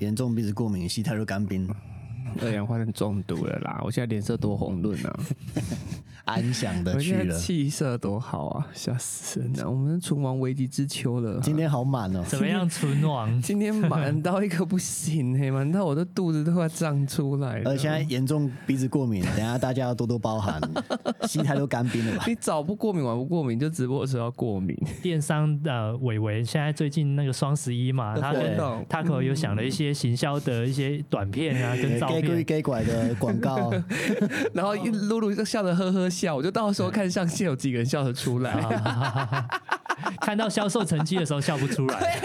严重鼻子过敏，吸太多干冰，二氧化碳中毒了啦！我现在脸色多红润啊！安详的去了。气色多好啊，吓死人了！我们存亡危急之秋了。今天好满哦，怎么样存亡？今天满到一个不行嘿，满到我的肚子都快胀出来了。而现在严重鼻子过敏，等下大家要多多包涵，心态都干冰了吧？你早不过敏晚不过敏，就直播的时候要过敏。电商的伟伟现在最近那个双十一嘛，他跟活动 Taco 有想了一些行销的一些短片啊，跟照给鬼片。给拐的广告，然后一露露就笑得呵呵笑，我就到时候看上线有几个人笑得出来。看到销售成绩的时候笑不出来，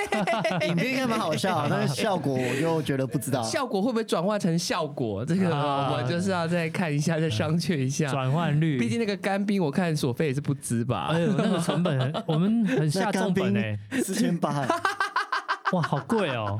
影片应该蛮好笑，但是效果我就觉得不知道。效果会不会转化成效果？这个啊我就是要再看一下，再商榷一下。转换率。毕竟那个干冰，我看索菲也是不值吧哎。呦，那个成本很，我们很下重本冰哎、四千八，哇，好贵哦！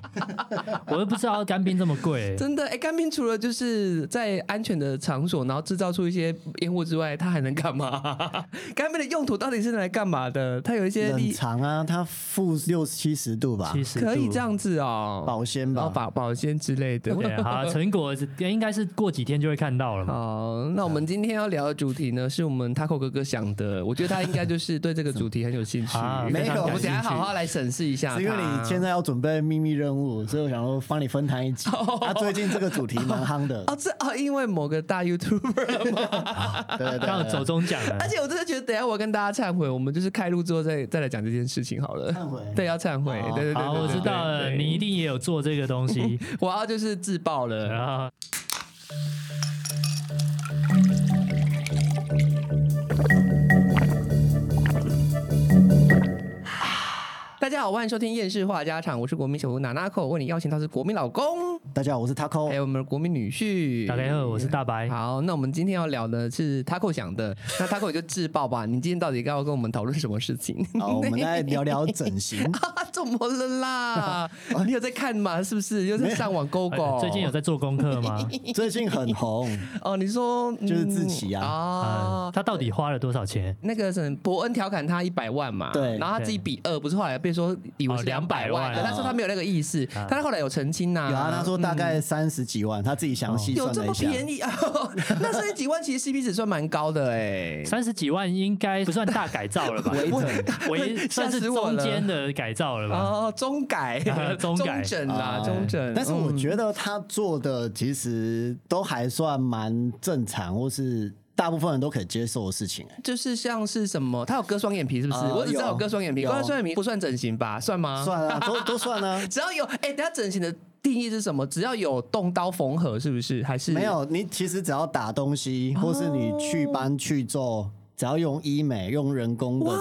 我都不知道干冰这么贵、欸。真的，哎，干冰除了就是在安全的场所，然后制造出一些烟雾之外，它还能干嘛？干冰的用途到底是拿来干嘛的？它有一些冷利，藏啊，它负六七十度吧，七十可以这样子哦，保鲜然后吧。保保鲜之类的。对，好，成果是应该是过几天就会看到了嘛。好，那我们今天要聊的主题呢，是我们 Taco 哥哥想的。我觉得他应该就是对这个主题很有兴趣。啊没有我们等一下好好来审视一下因为你现在要准备秘密任务，所以我想说帮你分摊一集。他最近这个主题蛮夯的，哦，这哦，因为某个大 YouTuber 嘛。对对对刚好走中奖了而，且我真的觉得，等一下我要跟大家忏悔，我们就是开录之后再再来讲这件事情好了。忏悔对，要忏悔。好对对对对好，我知道了，你一定也有做这个东西，我要就是自爆了。然后大家好，欢迎收听厌世话家常，我是国民小吴娜娜口，为你邀请到是国民老公，大家好，我是 Taco 还。有我们的国民女婿。大家好，我是大白。好，那我们今天要聊的是 Taco 想的，那 Taco 你就自爆吧。你今天到底要跟我们讨论什么事情？好，我们来聊聊整形。怎么了啦？你有在看吗？是不是？又在上网勾勾？呃最近有在做功课吗？最近很红，哦？你说就是自己啊啊嗯，他到底花了多少钱？那个什么伯恩调侃他一百万嘛，对然后他自己比二，不是后来被说以为是哦两百200万，他说他没有那个意思，啊但他后来有澄清呐，有啊，他说大概三十几万，他自己详细有这么算了一下。便宜啊？那三十几万其实 CP 值算蛮高的哎，三十几万应该不算大改造了吧？微整为算是中间的改造了吧？哦，中改 啊，中改整啦，哎中整。但是我得觉得他做的其实都还算蛮正常，或是大部分人都可以接受的事情。哎就是像是什么，他有割双眼皮是不是？呃我只知道有有割双眼皮，有割双眼皮不算整形吧？算吗？算啊，都都算啊。只要有哎，等下整形的定义是什么？只要有动刀缝合，是不是？还是没？有，你其实只要打东西，或是你去斑去皱，只要用医美、用人工的哇，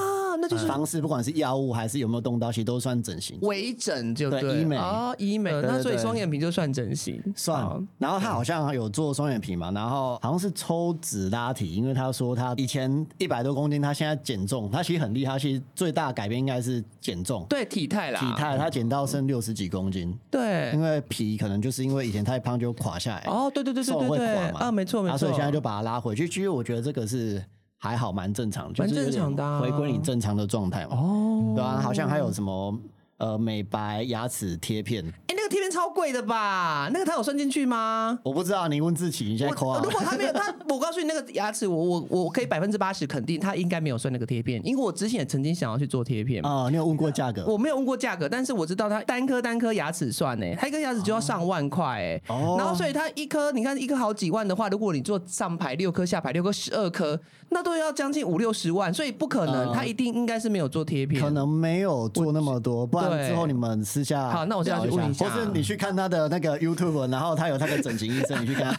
那就是方式，不管是药物还是有没有动刀，其实都算整形。微整就对医美啊，医美。那所以双眼皮就算整形，好算，然后他好像有做双眼皮嘛，然后好像是抽脂拉提，因为他说他以前一百多公斤，他现在减重，他其实很厉害，他其实最大改变应该是减重，对体态啦，体态他减到剩六十几公斤，对因。为皮可能就是因为以前太胖就垮下来，哦，对对对对瘦对对，会垮嘛，啊，没错没错。啊所以现在就把它拉回去。其实我觉得这个是还好，蛮正常，蛮正常的啊回归你正常的状态嘛。哦，对啊，好像还有什么呃美白牙齿贴片，哎，那个贴片超贵的吧？那个他有算进去吗？我不知道，你问志奇，你现在扣啊如。果他没有 他，我告诉你，那个牙齿，我我我可以百分之八十肯定，他应该没有算那个贴片，因为我之前也曾经想要去做贴片嘛。啊、你有问过价格？我没有问过价格，但是我知道他单颗单颗牙齿算呢，他一颗牙齿就要上万块哎，哦然后所以他一颗，你看一颗好几万的话，如果你做上排六颗、下排六颗、十二颗，那都要将近五六十万，所以不可能，嗯它一定应该是没有做贴片，可能没有做那么多，不然对之后你们私下好那我现在去聊问一下。或是你去看他的那个 YouTube，然后他有他的整形医生，你去看。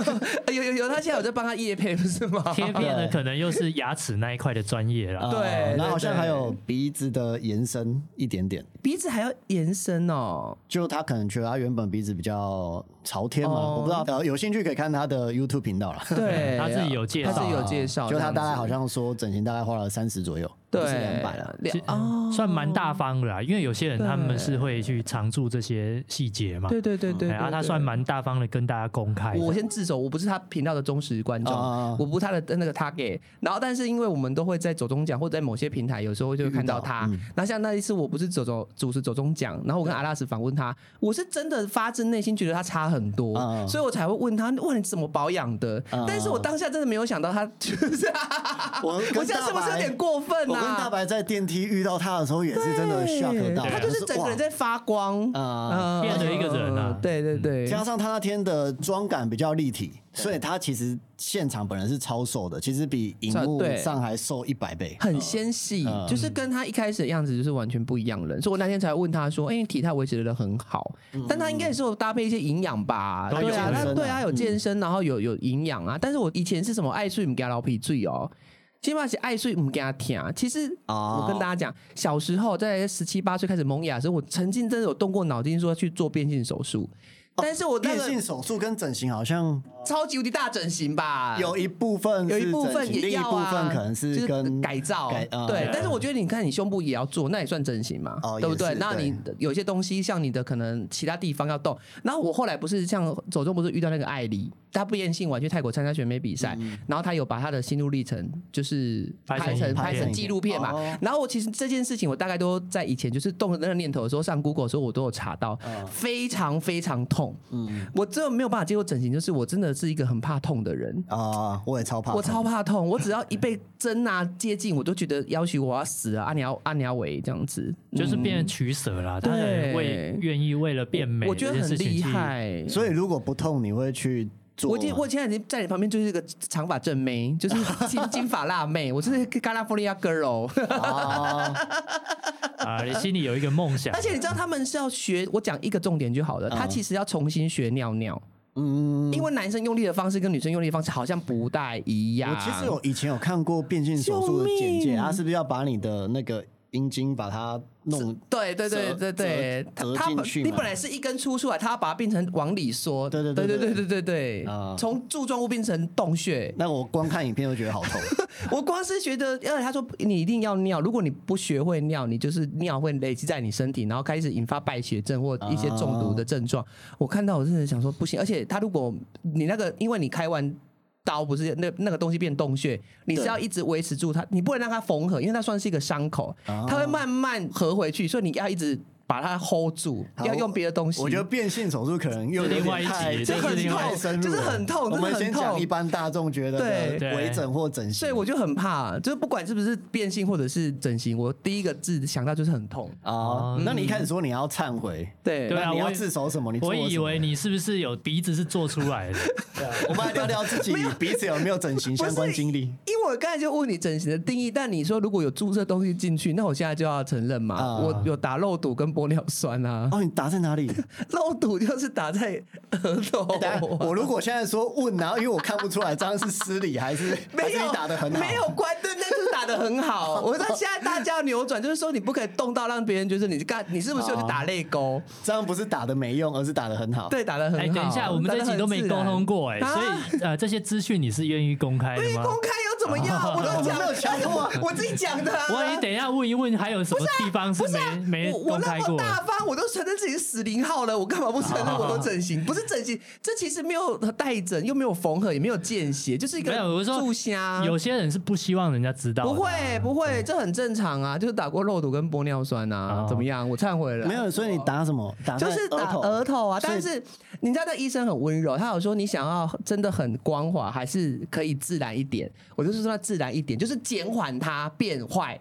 有有有，他现在有在帮他叶配不是吗？贴片的，可能又是牙齿那一块的专业啦。对呃然后好像还有鼻子的延伸一点点，鼻子还要延伸哦，就他可能觉得他原本鼻子比较朝天嘛，哦。我不知道，呃，有兴趣可以看他的 YouTube 频道了。对，他自己有介绍。他自己有介绍，就他大概好像说整形大概花了三十左右，不对，是两百了。两哦，算蛮大方的啦，因为有些人他们是会去常驻这些细节嘛。对对对对，哎啊，对对他算蛮大方的跟大家公开。我先自首，我不是他频道的忠实观众，哦我不是他的那个 target。然后，但是因为我们都会在走中奖或者在某些平台，有时候就会看到他。那像那一次，我不是走走主持走中奖，然后我跟阿拉斯访问他，我是真的发自内心觉得他差很多，嗯所以我才会问他，问，你怎么保养的？嗯但是我当下真的没有想到他就是，我这样是不是有点过分我跟大啊？白在电梯遇到他的时候，也是真的 shock 到，他就是整个人在发光啊嗯变成一个人啊对对对，加上他那天的妆感比较立体，所以他其实现场本人是超瘦的，其实比荧幕对上还瘦一百倍。很纤细，嗯就是跟他一开始的样子就是完全不一样人。所以我那天才问他说：“哎、你体态维持的很好，但他应该也是有搭配一些营养吧？对啊，对啊，有健身，然后有有营养啊。但是我以前是什么爱睡唔给老皮醉哦。”起码是爱睡唔给他听。其实哦我跟大家讲，小时候在十七八岁开始萌芽的时候，我曾经真的有动过脑筋说去做变性手术，但是我那个变性手术跟整形好像超级无敌大整形吧，有一部分有一部分也要啊一部分可能就是跟改造，对。但是我觉得你看你胸部也要做，那也算整形嘛，哦对不对？那你有些东西像你的可能其他地方要动，然后我后来不是像走中不是遇到那个艾莉，她不变性完去泰国参加选美比赛，然后她有把她的心路历程就是拍成拍成纪录片嘛。哦。然后我其实这件事情我大概都在以前就是动了那个念头的时候，上 Google 的时候我都有查到，非常非常痛。嗯我真的没有办法接受整形，就是我真的是一个很怕痛的人。啊，我也超怕，我超怕痛，我只要一被针啊接近，我都觉得要求我要死啊！阿鸟阿鸟尾这样子，就是嗯变成取舍啦，他对很为愿意为了变美，我觉得很厉。害。所以如果不痛，你会去做？我已经我现在已经在你旁边就是一个长发正妹，就是 金金发辣妹，我是加拉福利亚 girl。啊，啊，你心里有一个梦想，而且你知道他们是要学，我讲一个重点就好了，他其实要重新学尿尿，嗯，因为男生用力的方式跟女生用力的方式好像不太一样。我其实有以前有看过变性手术的简介，他是不是要把你的那个阴茎把它弄对对对对对，他折他本进去你本来是一根粗出来，他要把它变成往里缩，对对对对对对对从柱状物变成洞穴。那我光看影片都觉得好痛。我光是觉得，因为他说你一定要尿，如果你不学会尿，你就是尿会累积在你身体，然后开始引发败血症或一些中毒的症状。我看到我真的想说不行，而且他如果你那个，因为你开完。刀不是那那个东西变洞穴，你是要一直维持住它，你不能让它缝合，因为它算是一个伤口，啊它会慢慢合回去，所以你要一直把它 hold 住，要用别的东西。我觉得变性手术可能又有另外一集这很另外痛太深就是很痛我们先讲一般大众觉得对。的微整或整形，所以我就很怕，就是不管是不是变性或者是整形，我第一个字想到就是很痛。啊，那你一开始说你要忏悔，对。对啊你要自首什么？你我以为你是不是有鼻子是做出来的？对啊。我们来聊聊自己鼻子有没有整形相关经历。因为我刚才就问你整形的定义，但你说如果有注射东西进去，那我现在就要承认嘛，啊。我有打肉毒跟玻尿酸啊。哦，你打在哪里？漏堵就是打在额头、等一下我如果现在说问，然后因为我看不出来这样是失礼还是没有你打的很好？没有关，对，那就是打的很好。我说现在大家要扭转，就是说你不可以动到让别人觉得你干，你是不是有去打泪沟？这样不是打的没用，而是打的很好。对，打的很好。哎，等一下，我们这集都没沟通过哎，啊所以呃，这些资讯你是愿意公开的吗？公开又怎么样？我都讲我没有强迫啊 我自己讲的、啊。万一等一下问一问，还有什么地方是不是啊没没我我那么公开过？大方，我都承认自己是死零号了，我干嘛不承认我都整形？不是整形，这其实没有带整，又没有缝合，也没有见血，就是一个没有，我是说注虾。有些人是不希望人家知道不会不会，这很正常啊，就是打过肉毒跟玻尿酸啊，哦怎么样？我忏悔了。没有，所以你打什么？打就是打头额头啊，但是你知道那医生很温柔，他有说你想要真的很光滑，还是可以自然一点？我就是是说自然一点，就是减缓它变坏。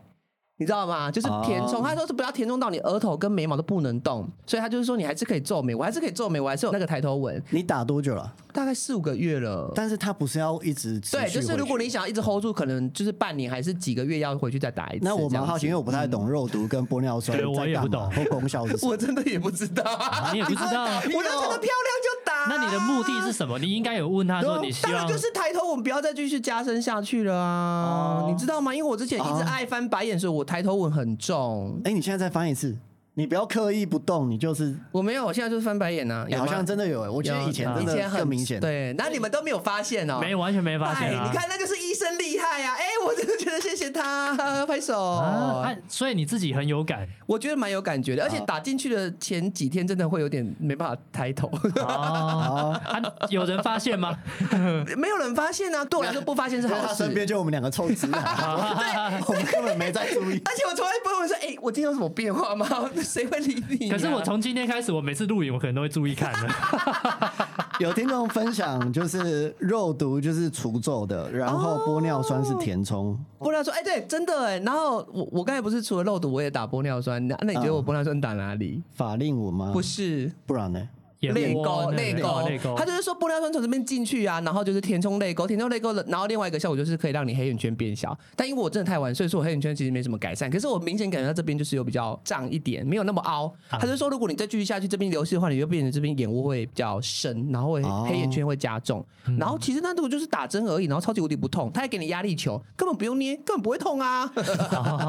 你知道吗？就是填充，哦他说是不要填充到你额头跟眉毛都不能动，所以他就是说你还是可以皱眉，我还是可以皱眉，我还是有那个抬头纹，你打多久了？大概四五个月了。但是他不是要一直对，就是如果你想要一直 hold 住，可能就是半年还是几个月要回去再打一次。那我蛮好奇，因为我不太懂肉毒跟玻尿酸 对我也不懂或功效是什么。我真的也不知道，啊你也不知道 我就觉得漂亮就打。那你的目的是什么？你应该有问他说你希望当然就是抬头纹不要再继续加深下去了啊，哦你知道吗？因为我之前一直哦爱翻白眼，所以我抬头纹很重。哎，你现在再翻一次，你不要刻意不动，你就是我没有，我现在就是翻白眼呐、哎好像真的有哎，我觉得以前真的以前很更明显。对，那你们都没有发现哦。没完全没发现啊？哎你看，那就是医生厉害呀、哎、我真的觉得谢谢他，拍手。啊，啊所以你自己很有感我觉得蛮有感觉的，而且啊打进去的前几天真的会有点没办法抬头，哦。啊，有人发现吗？没有人发现啊，对我来说不发现是好事。他身边就我们两个臭直男，我们根本没在注意。而且我从来不会问说，哎、我今天有什么变化吗？谁会理你、啊？可是我从今天开始，我每次录影，我可能都会注意看的。有听众分享，就是肉毒就是除皱的，然后玻尿酸是填充。玻尿酸，哎、对，真的哎。然后我我刚才不是除了肉毒，我也打玻尿酸，那那你觉得我玻尿酸打哪里？法令纹吗？不，是。不然呢？眼泪沟，泪沟泪沟，，他就是说玻尿酸从这边进去啊，然后就是填充泪沟，填充泪沟的，然后另外一个效果就是可以让你黑眼圈变小。但因为我真的太晚睡，所以说我黑眼圈其实没什么改善，可是我明显感觉到这边就是有比较胀一点，没有那么凹。他就说如果你再继续下去，这边流失的话，你就变成这边眼窝会比较深，然后会哦黑眼圈会加重。然后其实那如果就是打针而已，然后超级无敌不痛，他还给你压力球，根本不用捏，根本不会痛啊。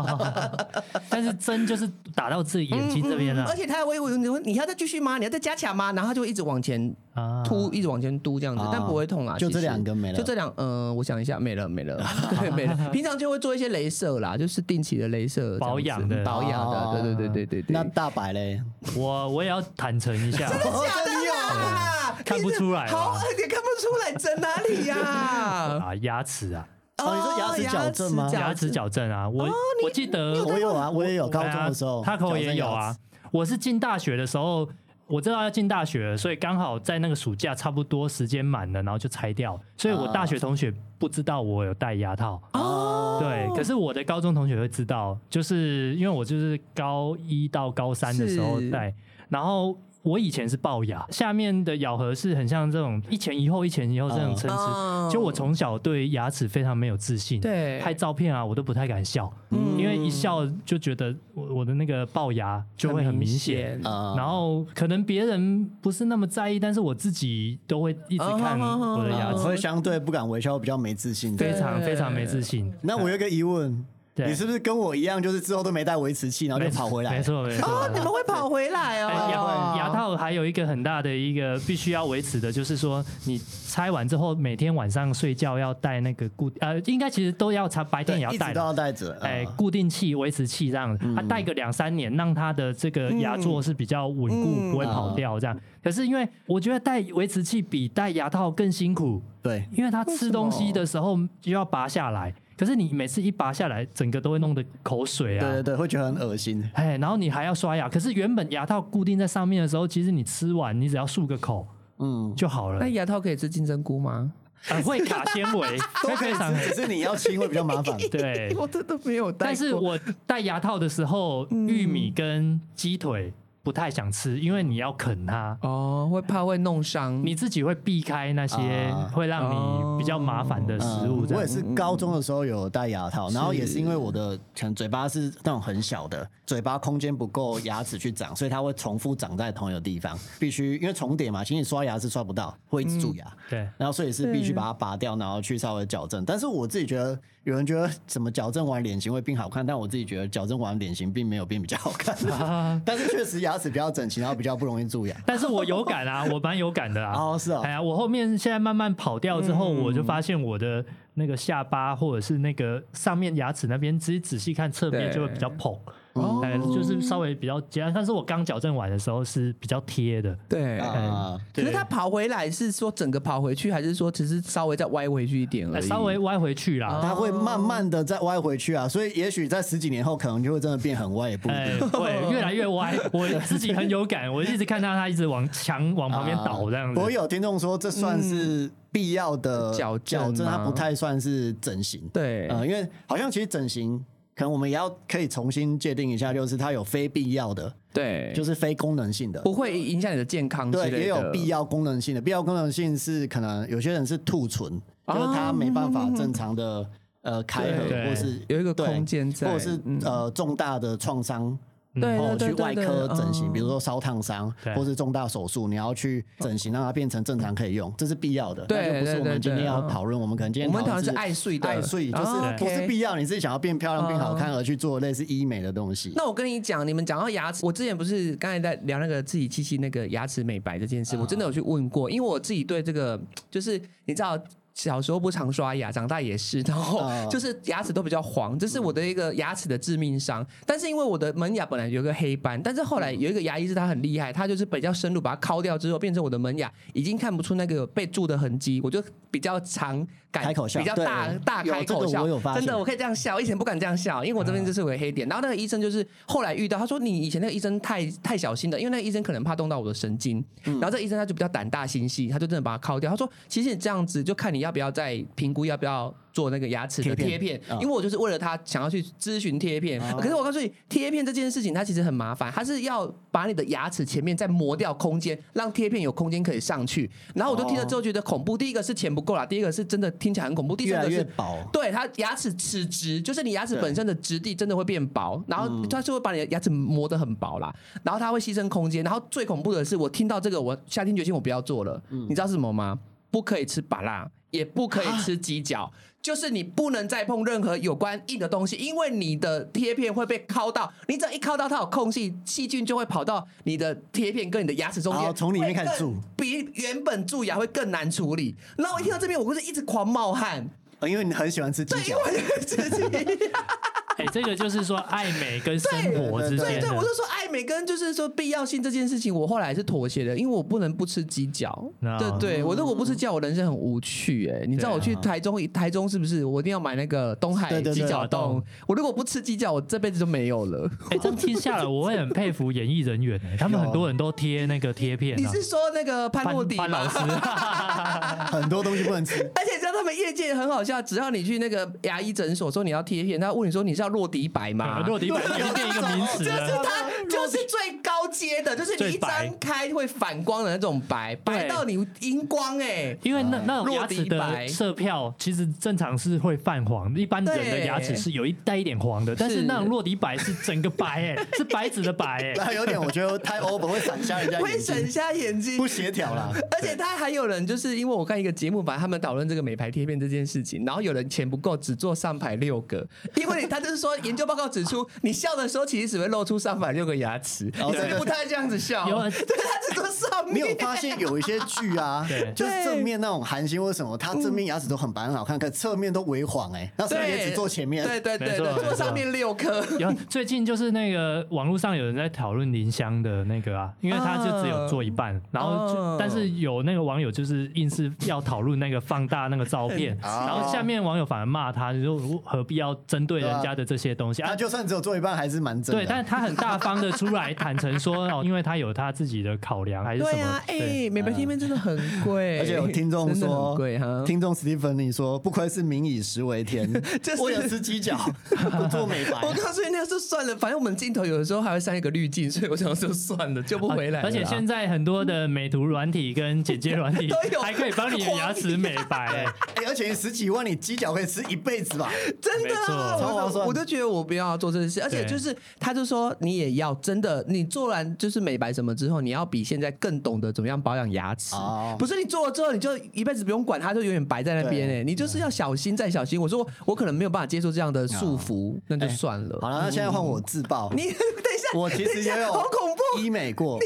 但是针就是打到自己眼睛这边了而且他还会问你说你要再继续吗？你要再加强吗？然后他就一直往前啊。凸一直往前嘟这样子，啊但不会痛啊。就这两个没了就这两，嗯，我想一下，没了没了，对没了。平常就会做一些镭射啦，就是定期的镭射保养的保养哦的，对对对对对对。那大白嘞？我我也要坦诚一下，假的啦，看不出来吧好，也看不出来，整哪里呀？啊，牙齿啊，哦你说牙齿矫正吗牙齿矫正啊，我我记得我有啊，我也有高中的时候，他口也有啊。我是进大学的时候，我知道要进大学了，所以刚好在那个暑假差不多时间满了，然后就拆掉。所以我大学同学不知道我有戴牙套。哦，对，可是我的高中同学会知道，就是因为我就是高一到高三的时候戴，然后我以前是龅牙，下面的咬合是很像这种一前一后、一前一后这种参哦差。就我从小对牙齿非常没有自信，对拍照片啊我都不太敢笑，嗯因为一笑就觉得我我的那个龅牙就会很明显。啊然后可能别人不是那么在意，但是我自己都会一直看我的牙齿，啊会相对不敢微笑，比较没自信。非，常非常没自信。那我有一个疑问，对你是不是跟我一样，就是之后都没带维持器，然后就跑回来？没。错没错。哦，你们会跑回来哦牙哦？牙套还有一个很大的一个必须要维持的，就是说你拆完之后，每天晚上睡觉要带那个固呃，应该其实都要插，白天，也要带的。一直都要带着。哎，嗯固定器、维持器这样，它戴个两三年，让它的这个牙座是比较稳固，嗯不会跑掉这样。可是因为我觉得戴维持器比戴牙套更辛苦，对，因为它吃东西的时候就要拔下来，可是你每次一拔下来，整个都会弄得口水啊。对对对，会觉得很恶心。哎，然后你还要刷牙，可是原本牙套固定在上面的时候，其实你吃完你只要漱个口嗯，就好了那，牙套可以吃金针菇吗？呃会卡纤维，会 非常只是你要清会比较麻烦。对。我真的没有戴。但是我戴牙套的时候，玉米跟鸡腿不太想吃，因为你要啃它，哦，会怕会弄伤。你自己会避开那些啊会让你比较麻烦的食物。嗯我也是高中的时候有戴牙套，然后也是因为我的可能嘴巴是那种很小的，嘴巴空间不够牙齿去长，所以它会重复长在同一个地方，必须因为重叠嘛，其实你刷牙是刷不到，会一直蛀牙。对，然后所以是必须把它拔掉，然后去稍微矫正。但是我自己觉得，有人觉得怎么矫正完脸型会变好看，但我自己觉得矫正完脸型并没有变比较好看。但是确实牙齿比较整齐，然后比较不容易蛀牙。但是我有感啊，我蛮有感的啊。哦，是哦哎，呀，我后面现在慢慢跑掉之后，我就发现我的那个下巴或者是那个上面牙齿那边，其实仔细看侧面就会比较蓬，哦哎，就是稍微比较尖。但是我刚矫正完的时候是比较贴的，对。啊，可是他跑回来是说整个跑回去，还是说只是稍微再歪回去一点而已？哎稍微歪回去啦。他会慢慢的再歪回去啊，所以也许在十几年后，可能就会真的变很歪，也不一哎，定。会越来越歪，我自己很有感，我一直看到他一直往墙往旁边倒这样子。我有听众说，这算是必要的矫正矫正，它不太算是整形。对呃，因为好像其实整形，可能我们也要可以重新界定一下，就是它有非必要的，对，就是非功能性的。不会影响你的健康对，也有必要功能性的。必要功能性是可能有些人是兔唇，就是他没办法正常的呃开合，或是有一个空间在或者是嗯呃重大的创伤。对然后去外对对对对科整形，哦比如说烧烫伤，对。或是重大手术，你要去整形让它变成正常可以用，这是必要的。对不是我对对们今天要讨论，我们可能今天我们讨论是爱睡的。爱睡，就是哦不是必要，你自己想要变漂亮、变好看哦而去做类似医美的东西。那我跟你讲，你们讲到牙齿，我之前不是刚才在聊那个自己七七那个牙齿美白这件事，我真的有去问过，因为我自己对这个就是你知道小时候不常刷牙，长大也是，然后哦就是牙齿都比较黄，这是我的一个牙齿的致命伤。但是因为我的门牙本来有个黑斑，但是后来有一个牙医是他很厉害，他就是比较深入把它抠掉之后，变成我的门牙已经看不出那个被蛀的痕迹，我就比较常敢开口笑比较大大开口笑，真的我可以这样笑，我以前不敢这样笑，因为我这边就是有个黑点。然后那个医生就是后来遇到，他说你以前那个医生太太小心了，因为那个医生可能怕动到我的神经。嗯然后这个医生他就比较胆大心细，他就真的把它敲掉。他说其实你这样子就看你要不要再评估要不要做那个牙齿的贴贴片因为我就是为了他想要去咨询贴片。可是我告诉你，贴片这件事情它其实很麻烦，它是要把你的牙齿前面再磨掉空间，让贴片有空间可以上去。然后我就听了之后觉得恐怖，第一个是钱不够啦，第一个是真的听起来很恐怖，第三个是薄。对它牙齿齿质，就是你牙齿本身的质地真的会变薄，然后嗯它是会把你的牙齿磨得很薄啦，然后它会牺牲空间，然后最恐怖的是，我听到这个，我下定决心我不要做了。嗯你知道是什么吗？不可以吃拔辣，也不可以吃鸡脚。就是你不能再碰任何有关硬的东西，因为你的贴片会被敲到，你只要一敲到它有空隙，细菌就会跑到你的贴片跟你的牙齿中间，从里面开始蛀。比原本蛀牙会更难处理。然后我一听到这边，我就是一直狂冒汗，呃因为你很喜欢吃鸡脚。对，因脚为，我 就这个就是说爱美跟生活之对对，间的我。就说爱美跟就是说必要性这件事情，我后来是妥协的，因为我不能不吃鸡脚。啊对对，我如果不吃鸡脚，我人生很无趣哎。你知道我去台中，台中是不是？我一定要买那个东海对对对鸡脚冻。我如果不吃鸡脚，我这辈子就没有了。哎，这样听下来，我会很佩服演艺人员哎，他们很多人都贴那个贴片啊。你是说那个潘潘洛迪潘老？师 很多东西不能吃。而且你知道他们业界很好笑，只要你去那个牙医诊所说你要贴片，他问你说你是要落底白嘛？落地板已经变一个名词就是了。它就是最高阶的，就是你一张开会反光的那种白，白到你荧光哎、因为那那种落牙齿的色票，其实正常是会泛黄，一般人的对牙齿是有一带一点黄的，但是那种落底白是整个白，哎，是白纸的白，哎，有点我觉得太 over 会闪瞎人家 会眼睛，省下眼睛。不。协调啦。而且他还有人，就是因为我看一个节目，把他们讨论这个美白贴片这件事情，然后有人钱不够，只做上排六个，因为他就是说研究报告指出，你笑的时候其实只会露出上排六个牙齿，哦对所以不太这样子笑。有对，他只做上面。你有发现有一些剧啊 对，就是正面那种韩星或什么，他正面牙齿都很白很好看，可侧面都微黄哎，那所以也只做前面。对对对对，没错没错做上面六颗。有最近就是那个网络上有人在讨论林香的那个啊，因为他就只有做一半，然后就哦但是有那个网友就是硬是要讨论那个放大那个照片，哦然后下面网友反而骂他，就说何必要针对人家的这些东西啊他？就算只有做一半，还是蛮正的。对，但是他很大方的出来坦诚说哦，因为他有他自己的考量还是什么对啊，，哎、美白贴面真的很贵，而且有听众真的说很贵哈，听众史蒂芬你说不愧是民以食为天，就 是我有吃鸡脚 不做美白我。告诉你，那个是算了，反正我们镜头有的时候还会上一个滤镜，所以我想说算了，救不回来了啦。而且现在很多的美图软体跟剪接软体都有还可以帮你的牙齿美白。哎而且十几万你鸡脚可以吃一辈子吧？真的啊，没错我超划算我就觉得我不要做这件事，而且就是他就说你也要真的，你做完就是美白什么之后，你要比现在更懂得怎么样保养牙齿哦，不是你做了之后你就一辈子不用管它，就永远白在那边对哎，你就是要小心再小心。我说我可能没有办法接受这样的束缚，那就算了。好了，那现在换我自爆。你 等一下，我其实也有好恐怖。医美过，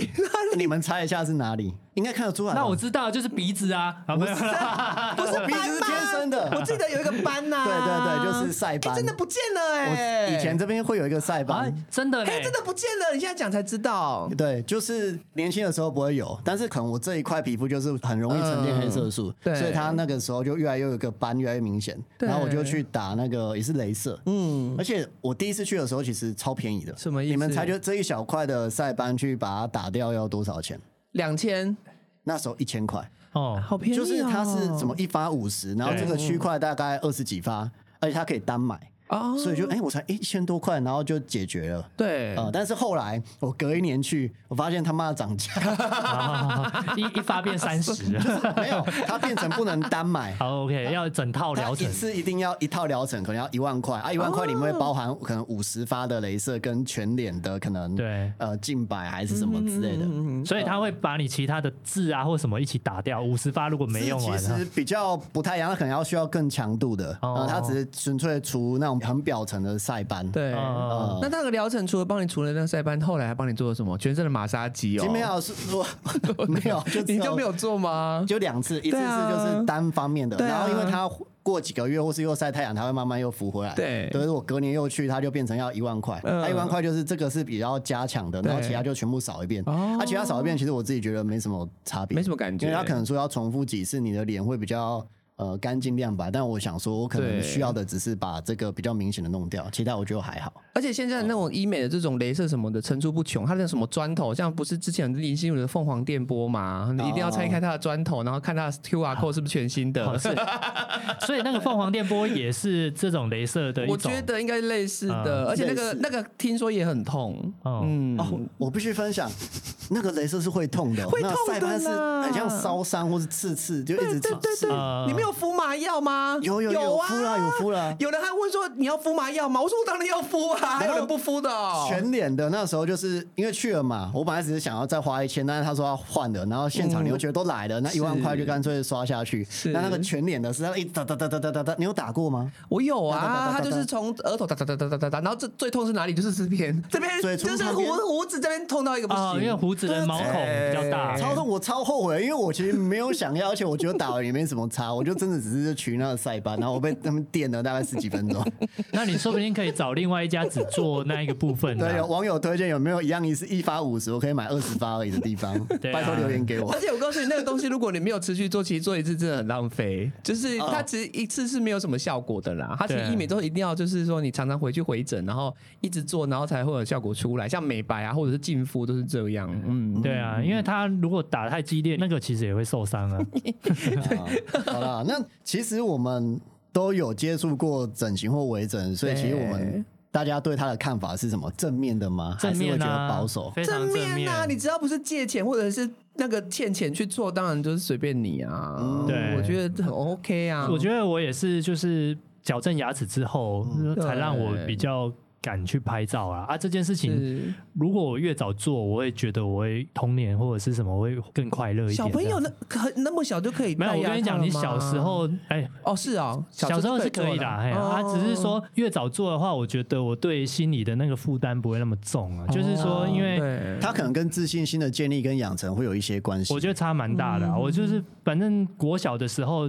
你们猜一下是哪里？应该看得出来。那我知道，就是鼻子啊，啊没有啦，不是我鼻子是斑吗？天生的。我记得有一个斑呐、对对对就是晒斑。哎真的不见了哎、我以前这边会有一个晒啊斑。哎、真的哎，真的不见了，你现在讲才知道。对，就是年轻的时候不会有，但是可能我这一块皮肤就是很容易沉淀黑色素，嗯对。所以它那个时候就越来越有一个斑，越来越明显。然后我就去打那个也是镭射，嗯，而且我第一次去的时候其实超便宜的。什么意思？你们猜就这一小块的晒斑去把它打掉要多少钱？两千，那时候一千块，哦，好便宜、哦。就是它是怎么一发五十，然后这个区块大概二十几发，而且它可以单买，哦，所以就哎、我才一千多块，然后就解决了。对，呃，但是后来我隔一年去，我发现他妈的涨价，啊 一一发变三十，没有，它变成不能单买，好 OK，要整套疗程。一，次一定要一套疗程，可能要一万块。啊，一万块里面会包含可能五十发的镭射跟全脸的可能对。呃近百还是什么之类的。所以他会把你其他的痣啊或什么一起打掉，五十发如果没用完其实比较不太一样，它可能要需要更强度的，哦。呃，它只是纯粹除那种很表层的晒斑。对。嗯那那个疗程除了帮你除了那个晒斑，后来还帮你做了什么？全身的马杀鸡哦。没有没有，就只 你就没有做吗？就两次，一次是就是单方面的，啊然后因为它过几个月或是又晒太阳，它会慢慢又浮回来。对可是我隔年又去，它就变成要一万块，嗯它一万块就是这个是比较加强的，然后其他就全部扫一遍。哦它其他扫一遍，其实我自己觉得没什么差别，没什么感觉因为它可能说要重复几次，你的脸会比较。呃，干净亮白，但我想说，我可能需要的只是把这个比较明显的弄掉，其他我觉得还好。而且现在那种医美的这种镭射什么的层出不穷，它那什么砖头，像不是之前林心如的凤凰电波嘛，你一定要拆开它的砖头，然后看它的 QR code 是不是全新的。哦是，所以那个凤凰电波也是这种镭射的一我。觉得应该类似的，嗯。而且那个那个听说也很痛。哦。嗯，哦，我必须分享，那个镭射是会痛的，会痛的是很像烧伤或是刺刺，就一直对对对，呃。你没有敷麻药吗？有有有啊，敷了有敷了有人还问说你要敷麻药吗？我说我当然要敷啊，还有人不敷的哦。全脸的那时候就是因为去了嘛，我本来只是想要再花一千，但是他说要换的，然后现场你又觉得都来了，那一万块就干脆刷下去。是那那个全脸的是他一直哒哒哒哒哒哒哒，你有打过吗？我有啊，他就是从额头哒哒哒哒哒哒哒，然后最最痛是哪里？就是这边，这边就是胡胡子这边痛到一个不行，因为。胡子的毛孔比较大，超痛，我超后悔，因为我其实没有想要，而且我觉得打了也没什么差，我就真的只是取那个塞班，然后我被他们电了大概十几分钟。那你说不定可以找另外一家只做那一个部分的对，有啊。网友推荐有没有一样一是一发五十，我可以买二十发而已的地方，对啊拜托留言给我而。且我告诉你，那个东西如果你没有持续做，其实做一次真的很浪费。就是哦它其实一次是没有什么效果的啦。它其实对医美都一定要就是说你常常回去回诊，然后一直做，然后才会有效果出来。像美白啊，或者是净肤都是这样。嗯，对啊，因为它如果打太激烈，那个其实也会受伤啊。啊好了，那其实我们都有接触过整形或微整，所以其实我们大家对他的看法是什么？正面的吗？还正面是会觉得啊，保守？正正面啊，你只要不是借钱或者是那个欠钱去做，当然就是随便你啊。对我觉得很 OK 啊。我觉得我也是，就是矫正牙齿之后，嗯才让我比较敢去拍照啊。啊，这件事情如果我越早做，我会觉得我会童年或者是什么，我会更快乐一点。小朋友那可那么小就可以没有，我跟你讲，你小时候，哎。哦是啊，小时候是可以的，哎，哦啊，只是说越早做的话，我觉得我对心理的那个负担不会那么重啊。就是说，因为他可能跟自信心的建立跟养成会有一些关系。我觉得差蛮大的、啊。我就是反正国小的时候，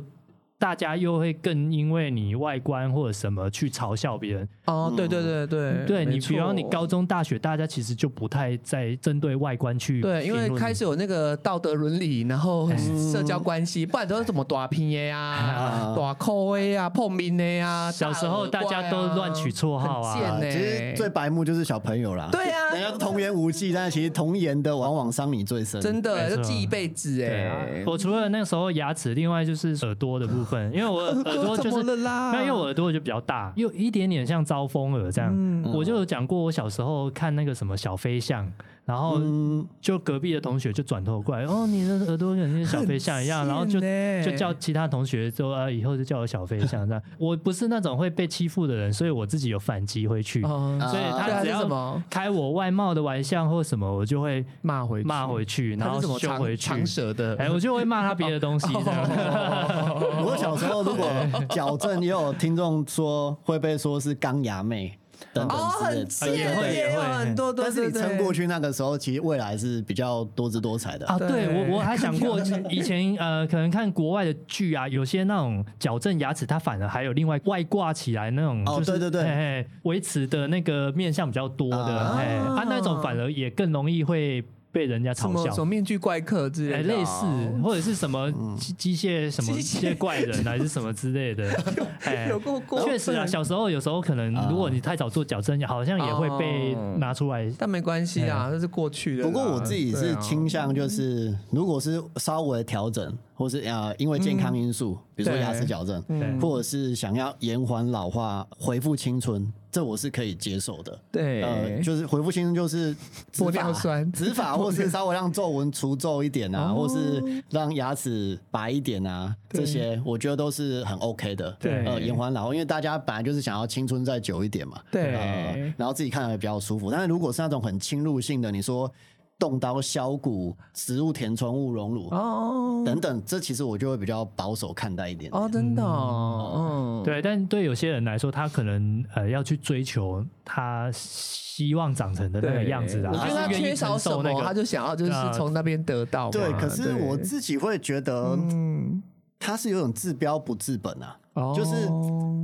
大家又会更因为你外观或者什么去嘲笑别人。哦，对对对对，对你，比方你高中、大学，大家其实就不太在针对外观去对，因为开始有那个道德伦理，然后社交关系，不然都是什么短拼的呀、短扣 A 呀、碰面的呀。小时候大家都乱取绰号啊啊，很贱呢、其实最白目就是小朋友啦。对啊人家都童言无忌，但是其实童言的往往伤你最深。真的就记一辈子哎。我除了那时候牙齿，另外就是耳朵的部分，因为我耳朵就 怎么是？那因为我耳朵就比较大，有一点点像招风耳这样。嗯我就有讲过，我小时候看那个什么小飞象，然后嗯，就隔壁的同学就转头过来，哦，你的耳朵跟那小飞象一样，很然后就就叫其他同学说，呃，以后就叫我小飞象这样。我不是那种会被欺负的人，所以我自己有反击回去。哦所以他只要么开我外貌的玩笑或什么，我就会骂回去骂回去，然后他是什么长凶回去。长舌的？哎，我就会骂他别的东西这样。我小时候如果矫正，也有听众说会被说是钢牙妹等等哦，之类很也会也有会很多，但是你撑过去，那个时候，其实未来是比较多姿多彩的。啊，对对我我还想过 以前呃，可能看国外的剧啊，有些那种矫正牙齿，它反而还有另外外挂起来那种，哦就是对对对。嘿嘿维持的那个面相比较多的，啊。哎，啊那种反而也更容易会被人家嘲笑。什么面具怪客之哎，类的。啊，类似或者是什么机机械什么机械。怪人 还是什么之类的，哎有够过确实啊，小时候有时候可能如果你太早做矫正，好像也会被哦。拿出来。但没关系啊，这是过去的。不过我自己是倾向就是，如果是稍微调整，或是呃因为健康因素，比如说牙齿矫正，对或者是想要延缓老化、恢复青春，这我是可以接受的。对呃，就是恢复青春就是玻尿酸植发，或是稍微让皱纹除皱一点啊，或是让牙齿白一点啊，这些我觉得都是很 OK 的。对呃，延缓老化，因为大家本来就是想要青春再久一点嘛。对呃，然后自己看起来比较舒服。但是如果是那种很侵入性的，你说动刀削骨、植物填充物溶乳哦等等，这其实我就会比较保守看待一点。哦，真的哦，嗯，对，但对有些人来说，他可能呃要去追求他希望长成的那个样子啊，我觉得他缺少什么，那个他就想要就是呃从那边得到嘛。对，可是我自己会觉得，嗯，它是有种治标不治本啊。哦就是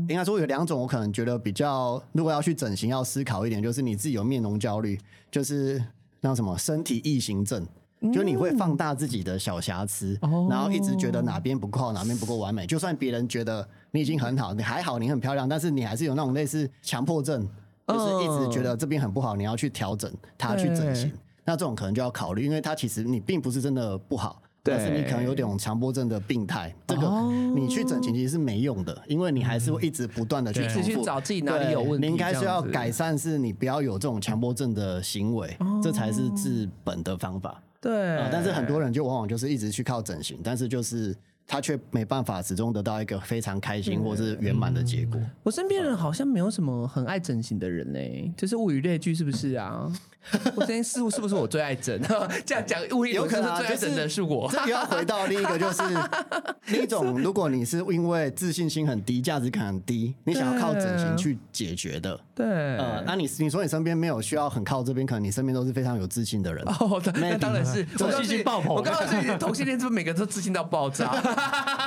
应该说有两种，我可能觉得比较，如果要去整形，要思考一点，就是你自己有面容焦虑，就是那什么身体异形症。就你会放大自己的小瑕疵，哦然后一直觉得哪边不够好，哪边不够完美。就算别人觉得你已经很好，你还好，你很漂亮，但是你还是有那种类似强迫症，就是一直觉得这边很不好，你要去调整它，去整形。那这种可能就要考虑，因为它其实你并不是真的不好，对但是你可能有点强迫症的病态。这个哦你去整形其实是没用的，因为你还是会一直不断的去对重复一直去找自己哪里有问题你应该是要改善，是你不要有这种强迫症的行为，这才是治本的方法。对啊，但是很多人就往往就是一直去靠整形，但是就是他却没办法始终得到一个非常开心或是圆满的结果。我身边人好像没有什么很爱整形的人呢、就是物以类聚，是不是啊？我今天似乎是不是我最爱整？这样讲，有可能啊最爱整的是我。这又要回到另一个，就是 另一种，如果你是因为自信心很低、价值感很低，你想要靠整形去解决的，对，呃，那你你说你身边没有需要很靠这边，可能你身边都是非常有自信的人。哦，那那当然是，自信心爆棚我告诉你，同性恋是不是每个都自信到爆炸？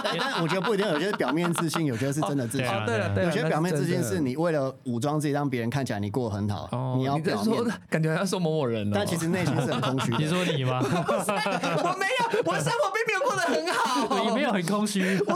但但我觉得不一定，有些是表面自信，有些是真的自信对。了，有些表面自信是你为了武装自己，让别人看起来你过得很好，哦，你要表面，，感觉说某某人哦，但其实内心是很空虚的。你说你吗？我没有，我生活并没有过得很好，你没有很空虚，我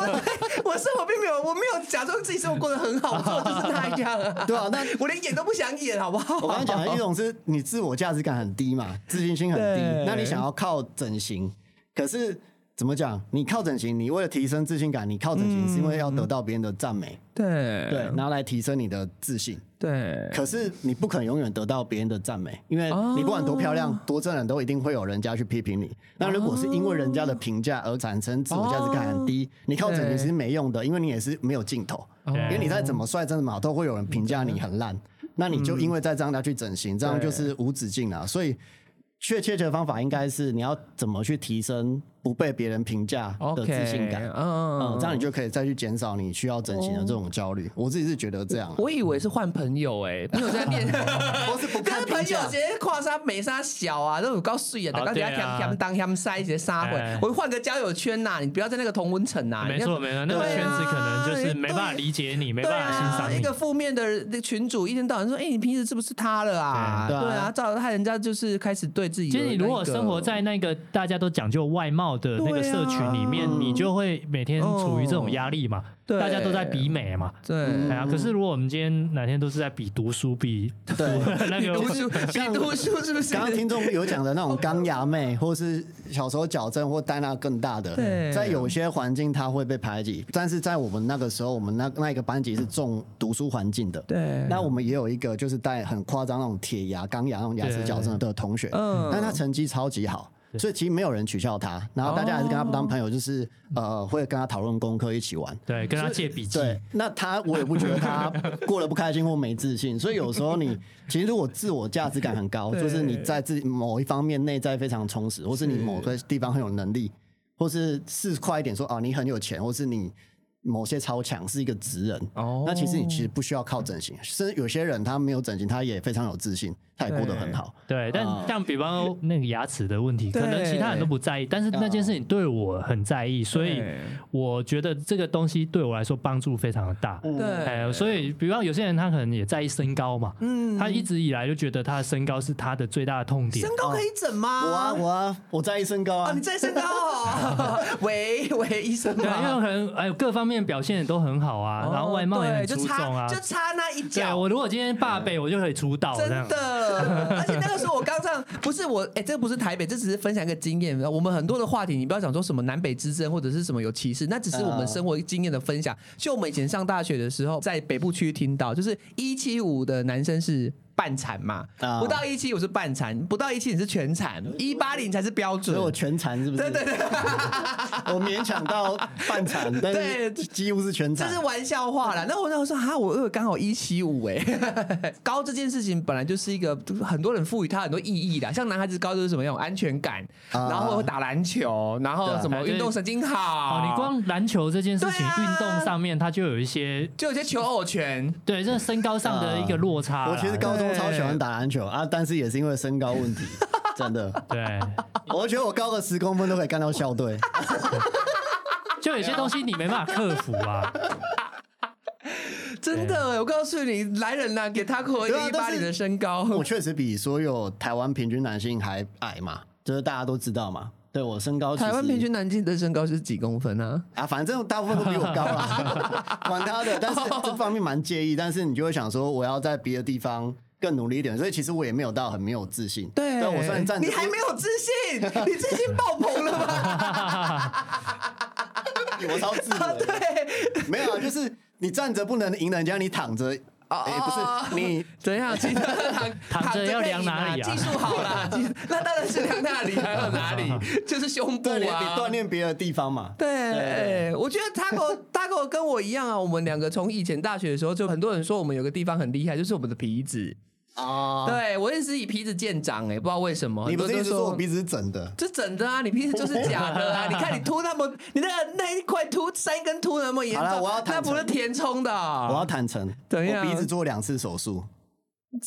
我生活并没有，我没有假装自己生活过得很好，我做的就是那样啊。对啊那我连演都不想演，好不好？我刚刚讲的一种是你自我价值感很低嘛，自信心很低，那你想要靠整形，可是怎么讲？你靠整形，你为了提升自信感，你靠整形是因为要得到别人的赞美，对对，拿来提升你的自信。对可是你不可能永远得到别人的赞美，因为哦你不管多漂亮、多正人，都一定会有人家去批评你。那如果是因为人家的评价而产生自我价值感很低，你靠整形是没用的，因为你也是没有镜头。因为你再怎么帅、怎么好，都会有人评价你很烂。那你就因为再这样要去整形，这样就是无止境啊。所以确切的方法应该是你要怎么去提升不被别人评价的自信感。嗯嗯，这样你就可以再去减少你需要整形的这种焦虑。我自己是觉得这样啊，我以为是换朋友哎、朋友在面，我是不看 跟朋友直。接跨沙美沙小啊，都有高碎啊，哦刚给他对啊添添当添塞直接杀回哎，我换个交友圈呐、你不要在那个同温层呐。没错没错，那个圈子可能就是没办法理解你，没办法欣啊，赏你一个。负面的那个群主一天到晚说，哎、你平时是不是他了啊？对对啊照着他人家就是开始对自己有其。实你如果生活在那个大家都讲究外貌的那个社群里面，你就会每天处于这种压力嘛。对大家都在比美嘛。对哎呀，可是如果我们今天哪天都是在比读书，比对 那个读书，比读书是不是？刚刚听众有讲的那种钢牙妹，或是小时候矫正或戴那更大的对，在有些环境它会被排挤，但是在我们那个时候，我们那那一个班级是重读书环境的。对那我们也有一个就是戴很夸张那种铁牙、钢牙那种牙齿矫正的同学，嗯但他成绩超级好。所以其实没有人取笑他，然后大家还是跟他当朋友，就是呃会跟他讨论功课，一起玩。对，跟他借笔记。对，那他我也不觉得他 过得不开心或没自信，所以有时候你 其实如果自我价值感很高，就是你在自己某一方面内在非常充实，或是你某个地方很有能力，或是是快一点说啊你很有钱，或是你某些超强是一个职人，哦那其实你其实不需要靠整形，甚至有些人他没有整形，他也非常有自信，他也过得很好。对，但啊像比方那个牙齿的问题，可能其他人都不在意，但是那件事情对我很在意，所以我觉得这个东西对我来说帮助非常的大。对，哎，所以比方有些人他可能也在意身高嘛，嗯他一直以来就觉得他的身高是他的最大的痛点身。高可以整吗？我啊我啊我在意身高啊哦，你，在意身高哦，喂喂，医生对，因为？可能哎各方面表现也都很好啊，然后外貌也很出众啊。就差那一对。我如果今天霸背，我就可以出道这真。的，而且那个时候我刚上，不是我，哎、这不是台北，这只是分享一个经验。我们很多的话题，你不要讲说什么南北之争或者是什么有歧视，那只是我们生活经验的分享。就我们以前上大学的时候，在北部区听到，就是一七五的男生是。半残嘛，啊不到一七五是半残，不到一七你是全残，一八零才是标准所以。我全残是不是？对对对，我勉强到半残，但是对几乎是全残这是。玩笑话啦。那我那时候说哈，我我刚好一七五哎，高这件事情本来就是一个很多人赋予它很多意义的，像男孩子高就是什么有安全感，啊然后会打篮球，然后什么运动神经好。哦，你光篮球这件事情，运动上面它就有一些就有些求偶权，对这身高上的一个落差。我其实高中超喜欢打篮球啊，但是也是因为身高问题，真的，对，我觉得我高个十公分都可以干到校队。就有些东西你没办法克服啊。真的，我告诉你，来人呐、给他扣一八零的身高，我确实比所有台湾平均男性还矮嘛，就是大家都知道嘛。对我身高台湾平均男性的身高是几公分啊？啊，反正大部分都比我高啦，管他的。但是这方面蛮介意，但是你就会想说，我要在别的地方更努力一点。所以其实我也没有到很没有自信。对，但我虽然站着，你还没有自信，你自信爆棚了吗？我超自啊，为。对，没有啊，就是你站着不能赢人家，你躺着，哎、不是你 怎样？躺 躺着要量哪里啊技术好啦，技术那当然是量那里，还有哪里？就是胸部啊。锻炼别的地方嘛。对，我觉得 Taco Taco 跟我一样啊，我们两个从以前大学的时候，就很多人说我们有个地方很厉害，就是我们的鼻子。啊，对我也是以鼻子见长哎、不知道为什么。你不是一直说我鼻子是整的？这整的啊，你鼻子就是假的啊！你看你秃那么，你那个那一块秃三根秃那么严好了重，我要坦诚那不是填充的啊、我要坦诚，怎样我鼻子做两次手术，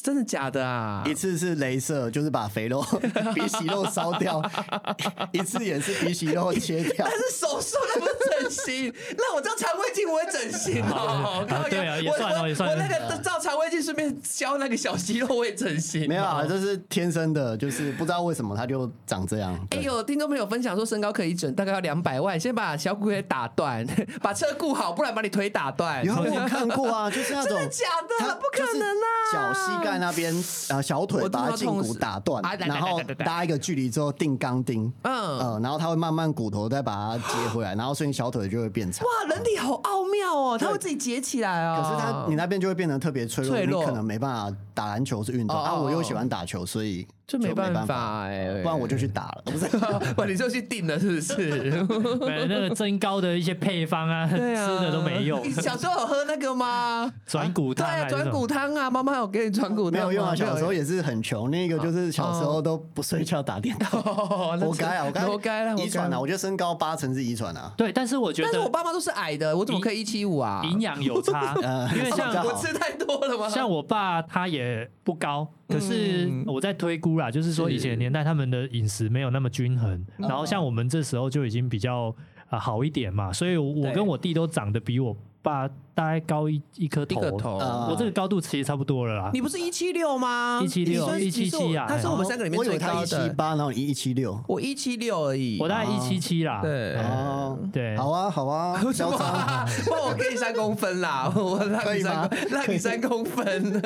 真的假的啊？一次是镭射，就是把肥肉、鼻息肉烧掉；一次也是鼻息肉切掉但。是手术那不是整形，那我照肠胃镜我也整形哦。对啊也算哦我也算我那个照肠胃镜顺便削那个小息肉我也整形哦。没有啊，这是天生的，就是不知道为什么它就长这样。哎、对有听众朋友分享说身高可以整，大概要两百万，先把小骨给打断，把车顾好，不然把你腿打断。有啊我有看过啊，就是那种真的假的不可能啊就是脚膝盖那边呃小腿把它胫骨打断啊，然后搭一个距离之后钉钢钉，嗯。呃，然后它会慢慢骨头再把它接回来，然后所以你小腿就会变长。哇，人体好奥妙哦，它会自己结起来哦。可是它你那边就会变得特别脆弱，你可能没办法打篮球是运动啊，我又喜欢打球，所以就没办办法哎不然我就去打了，不是？不，你就去定了是不是？对那个增高的一些配方啊，吃对啊，的都没用你。小时候有喝那个吗？转骨对啊，汤还是什么转骨汤啊，妈妈有给你转骨汤吗没有用啊，小时候也是很穷，那个就是小时候都不睡觉打电脑，活该啊，我该活该了，遗传啊，我觉得身高八成是遗传啊。对，但是我觉得但是我得爸妈都是矮的，我怎么可以一七五啊？营养有差，呃因为像我吃太多了吗？像我爸他也不高，可是嗯。我在推估啦，就是说以前年代他们的饮食没有那么均衡，然后像我们这时候就已经比较啊好一点嘛，所以我跟我弟都长得比我爸大概高一一颗头，一个头。啊我这个高度其实差不多了啦。你不是一七六吗？176你说你是177啊他是我们三个里面最我以为他高的。一七八，然后你一七六。我一七六而已。我大概一七七啦，对。哦，对，好啊，好啊，嚣张。哇！不然我给你三公分啦，我让可以吗你三公，让你三公分。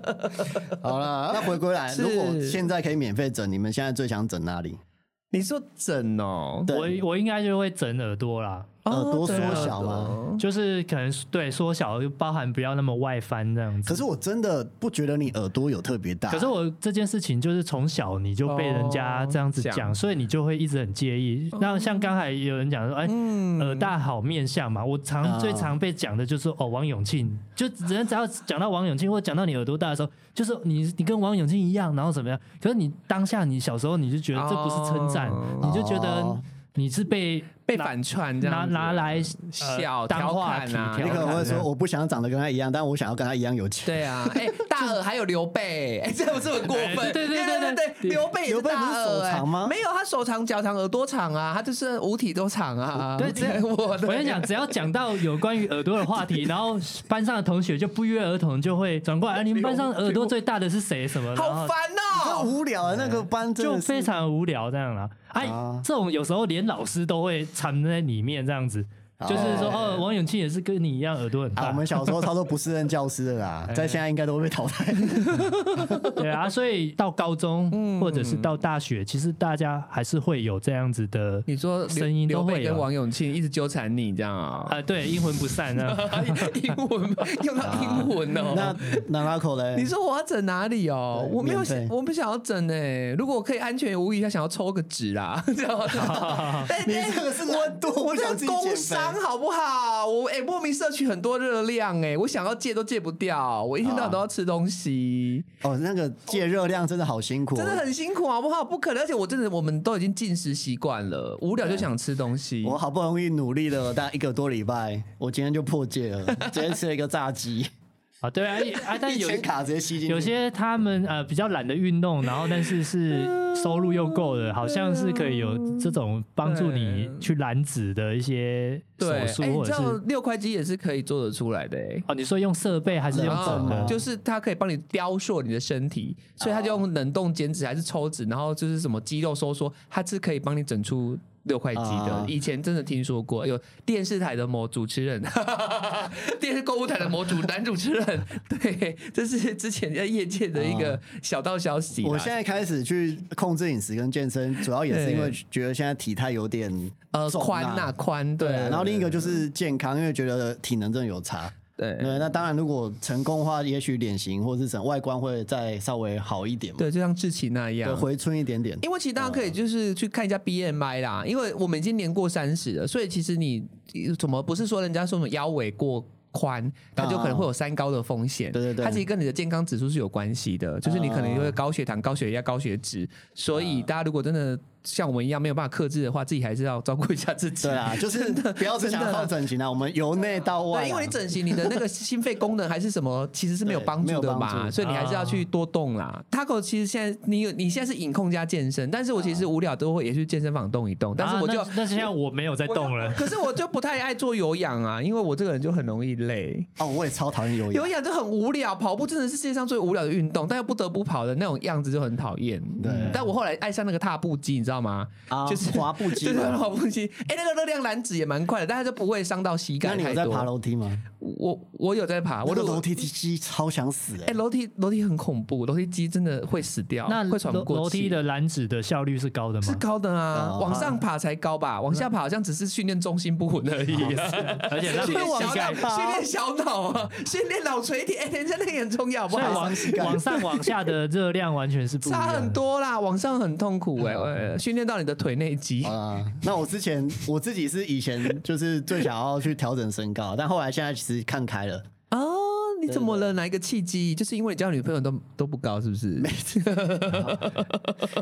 好了，那回归来，是如果现在可以免费整，你们现在最想整哪里？你说整哦？对我我应该就会整耳朵啦，耳朵缩小吗？就是可能对缩小，就包含不要那么外翻这样子。可是我真的不觉得你耳朵有特别大。可是我这件事情就是从小你就被人家这样子讲，哦所以你就会一直很介意。那像刚才有人讲说，哎，嗯。耳大好面相嘛，我常啊。最常被讲的就是哦，王永庆，就人只要讲到王永庆或讲到你耳朵大的时候，就是你你跟王永庆一样，然后怎么样？可是你当下你小时候你就觉得这不是称赞哦，你就觉得哦你是被 被反串这拿样子拿来笑呃当调话题侃啊你可能会说，我不想长得跟他一样，但我想要跟他一样有钱。对啊，哎、大耳还有刘备，哎、这不是很过分？哎对对对对对对，刘备也是大刘备不是手耳、哎长吗没有，他手长脚长耳朵长啊，他就是五体都长啊。对只要我的我跟你讲，只要讲到有关于耳朵的话题，然后班上的同学就不约而同就会转过来，啊你们班上耳朵最大的是谁？什么？然后好烦很哦、无聊啊，那个班就非常无聊这样啦。哎啊，这种有时候连老师都会藏在里面这样子，就是说哦，王永庆也是跟你一样耳朵很啊，我大们，小时候 超多不是任教师的啦，在现在应该都会被淘汰。对啊，所以到高中嗯。或者是到大学，其实大家还是会有这样子的你说刘声音刘都会跟王永庆一直纠缠你这样啊、啊，对，阴魂不散啊。英魂用到英魂哦、那那 Marco 嘞？你说我要整哪里哦？我没有想，我不想要整哎、如果我可以安全无虞，他想要抽个纸啦，这样。但你这个是难度我不想自己这工减肥伤伤好不好？我哎、莫名摄取很多热量哎、我想要戒都戒不掉，我一天到晚都要吃东西，哦，那个戒热量真的好辛苦哦，真的很辛苦好不好？不可能，而且我真的我们都已经进食习惯了，无聊就想吃东西。我好不容易努力了大概一个多礼拜，我今天就破戒了，直接吃了一个炸鸡，啊，对啊，一啊，但是有千卡直接吸进。有些他们呃比较懒得运动，然后但是是 收入又够的，好像是可以有这种帮助你去燃脂的一些手对，术或者是六块肌也是可以做得出来的哎、哦，你说用设备还是用整的？就是它可以帮你雕塑你的身体，所以它就用冷冻减脂还是抽脂，然后就是什么肌肉收缩，它是可以帮你整出六块肌的。啊以前真的听说过，有电视台的某主持人，电视购物台的某主男主持人，对，这是之前在业界的一个小道消息啦。我现在开始去控制饮食跟健身，主要也是因为觉得现在体态有点呃重宽呐宽，对然后另一个就是健康，因为觉得体能真的有差。对对，那当然如果成功的话，也许脸型或者是整外观会再稍微好一点嘛，对，就像志奇那对，样。回春一点点。因为其实大家可以就是去看一下 BMI 啦，因为我们已经年过三十了，所以其实你怎么不是说人家说什么腰围过宽，它就可能会有三高的风险。对对对它其实跟你的健康指数是有关系的，就是你可能会高血糖、高血压、高血脂，所以大家如果真的像我们一样没有办法克制的话，自己还是要照顾一下自己。对啊，就是不要只想真的靠整形啊，我们由内到外啊。对，因为你整形，你的那个心肺功能还是什么，其实是没有帮助的嘛，所以你还是要去多动啦。Taco 其实现在你有你现在是隐控加健身，但是我其实无聊都会也去健身房动一动，但是我就啊、那那现在我没有在动了。可是我就不太爱做有氧啊，因为我这个人就很容易累。哦，我也超讨厌有氧有。氧就很无聊，跑步真的是世界上最无聊的运动，但又不得不跑的那种样子就很讨厌。对嗯但我后来爱上那个踏步机，你知道吗？啊就是滑步机 就是滑步机。哎、那个热量燃脂也蛮快的，但是就不会伤到膝那盖太多。你有在爬楼梯吗？我我有在爬，我的楼梯机超想死哎、哎。楼梯楼梯很恐怖，楼梯机真的会死掉，那会喘不过气。楼楼梯的燃脂的效率是高的吗？是高的啊，哦往上爬才高吧，往下爬好像只是训练重心不稳而已、啊。而且让训练小脑，训练小脑啊，训练脑垂体，哎、人家那个很重要，不好？往膝盖往上往下的热量完全是不差。很多啦，往上很痛苦哎、呃训练到你的腿内肌。啊、那我之前 我自己是以前就是最想要去调整身高，但后来现在其实看开了，哦，你怎么了？哪一个契机？就是因为你交女朋友都都不高，是不是？没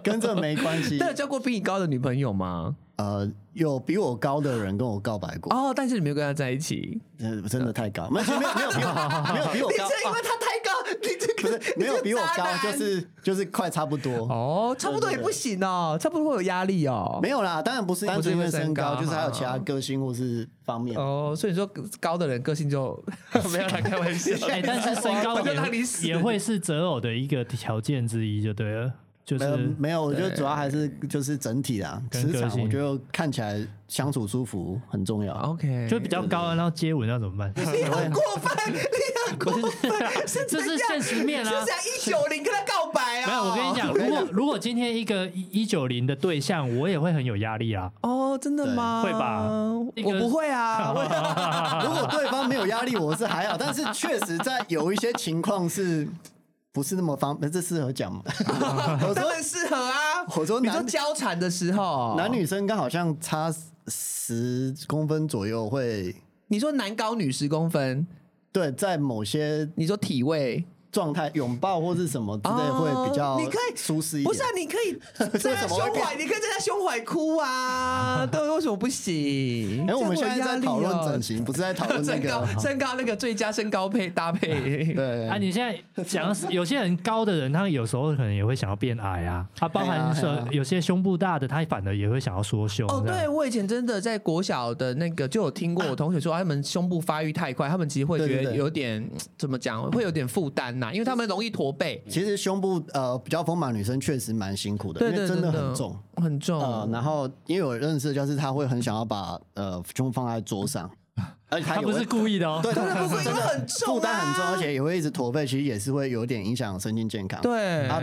跟这没关系那。有交过比你高的女朋友吗？呃，有比我高的人跟我告白过，哦，但是你没有跟他在一起。呃，真的太高，没有没有没有比我没有比我高，因为他太 不是没有比我高，就是就是快差不多。哦，差不多也不行哦，差不多会有压力哦。没有啦，当然不是单纯因为身高，不是因为身高就是还有其他个性或是方面。哦，所以说高的人个性就 没有啦，开玩笑。哎、但是身高也让你死也会是择偶的一个条件之一，就对了，就是没有，我觉得主要还是就是整体啦，磁场，我觉得看起来相处舒服很重要。OK，就比较高啊，然后接吻要怎么办？你很过分，你很过分，是这是现实面啊是在一九零跟他告白啊？没有，我跟你讲，如果如果今天一个一九零的对象，我也会很有压力啊。哦，真的吗？对会吧我不会啊，如果对方没有压力，我是还好，但是确实在有一些情况是不是那么方，这适合讲吗？我说当然适合啊。我说你说交缠的时候，男女生刚好像差十公分左右会，你说男高女十公分，对，在某些你说体位。状态拥抱或是什么之类会比较哦你可以舒适一点。不是啊，你可以 在他胸怀，你可以在他胸怀哭啊，对，为什么不行？哎，我们这现在在讨论整形，不是在讨论那 身高个。身高那个最佳身高配搭配。对啊，你现在讲有些人高的人，他有时候可能也会想要变矮啊。他包含说有些胸部大的，他反而也会想要缩胸。哦，对，我以前真的在国小的那个就有听过我同学说，他们胸部发育太快，他们其实会觉得有点怎么讲，会有点负担呐，因为他们容易驼背。其实胸部呃比较丰满，女生确实蛮辛苦的，对对，因为真的的很重。，很重。呃，然后因为我认识的就是他会很想要把呃胸放在桌上，而且他也会他不是故意的哦。对，真的不是真的很重啊负担很重，而且也会一直驼背，其实也是会有点影响身心健康。对，啊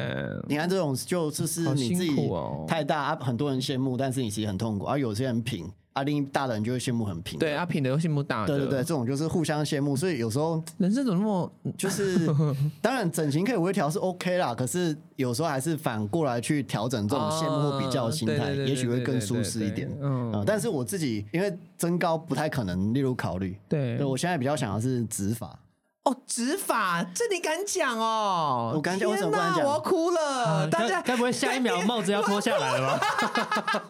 你看这种就就是好辛你自己苦哦太大，啊很多人羡慕，但是你其实很痛苦，而有些人平，啊，另一大的人就会羡慕很平。对，阿平的又羡慕大的，对对对，这种就是互相羡慕，所以有时候 人生怎么那么就是，当然整形可以微调是 OK 啦，可是有时候还是反过来去调整这种羡慕或比较的心态，也许会更舒适一点嗯呃但是我自己因为增高不太可能列入考虑，对对我现在比较想的是植发。哦，执法，这你敢讲哦？我敢讲我怎么不敢讲我要哭了！大家该该不会下一秒 帽子要脱下来了吧？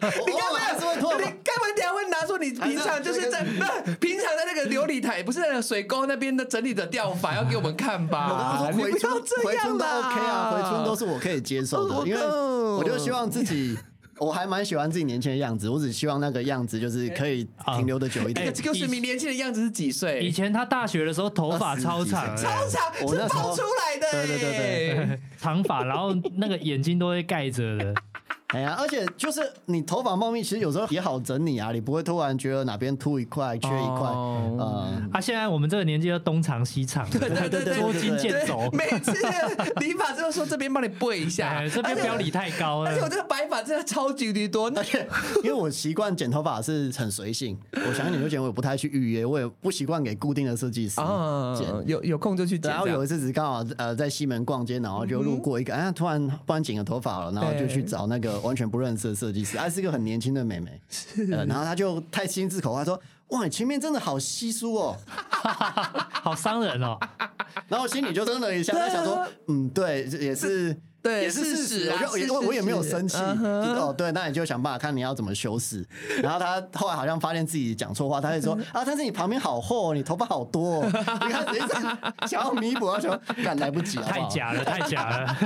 你该不还是会脱你该不会等下会拿出你平常就是在那 平常在那个琉璃台，不是那个水沟那边的整理的钓法，要给我们看吧？说回你不要春，这样回春都啦 OK 啊，回春都是我可以接受哦的，因为哦我就希望自己，我还蛮喜欢自己年轻的样子，我只希望那个样子就是可以停留的久一点那个。Q 十名年轻的样子是几岁以？前他大学的时候头发超长，超长，是我那时候爆出来的，对对对，长发，然后那个眼睛都会盖着的。哎呀，而且就是你头发茂密，其实有时候也好整理啊，你不会突然觉得哪边秃一块、缺一块，哦呃，啊，现在我们这个年纪要东长西长，对对对对捉襟见肘。每次理发之后说这边帮你背一下哎，，这边不要理太高了。而且我这个白发真的超级的多，那而且因为我习惯剪头发是很随性，我想剪就剪，我也不太去预约，我也不习惯给固定的设计师啊剪。，有有空就去剪。然后有一次只是刚好呃在西门逛街，然后就路过一个，哎、突然不然剪个头发了，然后就去找那个完全不认识的设计师，她、是一个很年轻的妹妹，呃，然后她就太心直口快说，哇，你前面真的好稀疏哦，好伤人哦！然后我心里就愣了一下，她想说，嗯，对，这也是。对也是事事实，我就是我我也没有生气，哦，对，那你就想办法看你要怎么修饰。然后他后来好像发现自己讲错话，他就说啊，但是你旁边好厚哦，你头发好多哦，你看一直 想要弥补，他说干来不及了，太假了，太假了。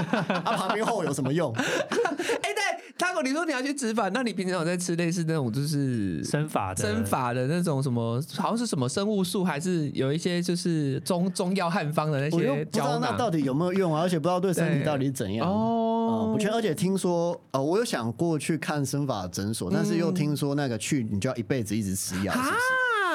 他，旁边厚有什么用？哎，对，Taco，你说你要去植发，那你平常有在吃类似那种就是生发的，生发的那种什么，好像是什么生物素，还是有一些就是中中药汉方的那些不知道胶囊？那到底有没有用啊，而且不知道对身体到底怎样。哦。嗯，不确定，而且听说，呃，我有想过去看生法诊所，但是又听说那个去你就要一辈子一直吃药，是不是？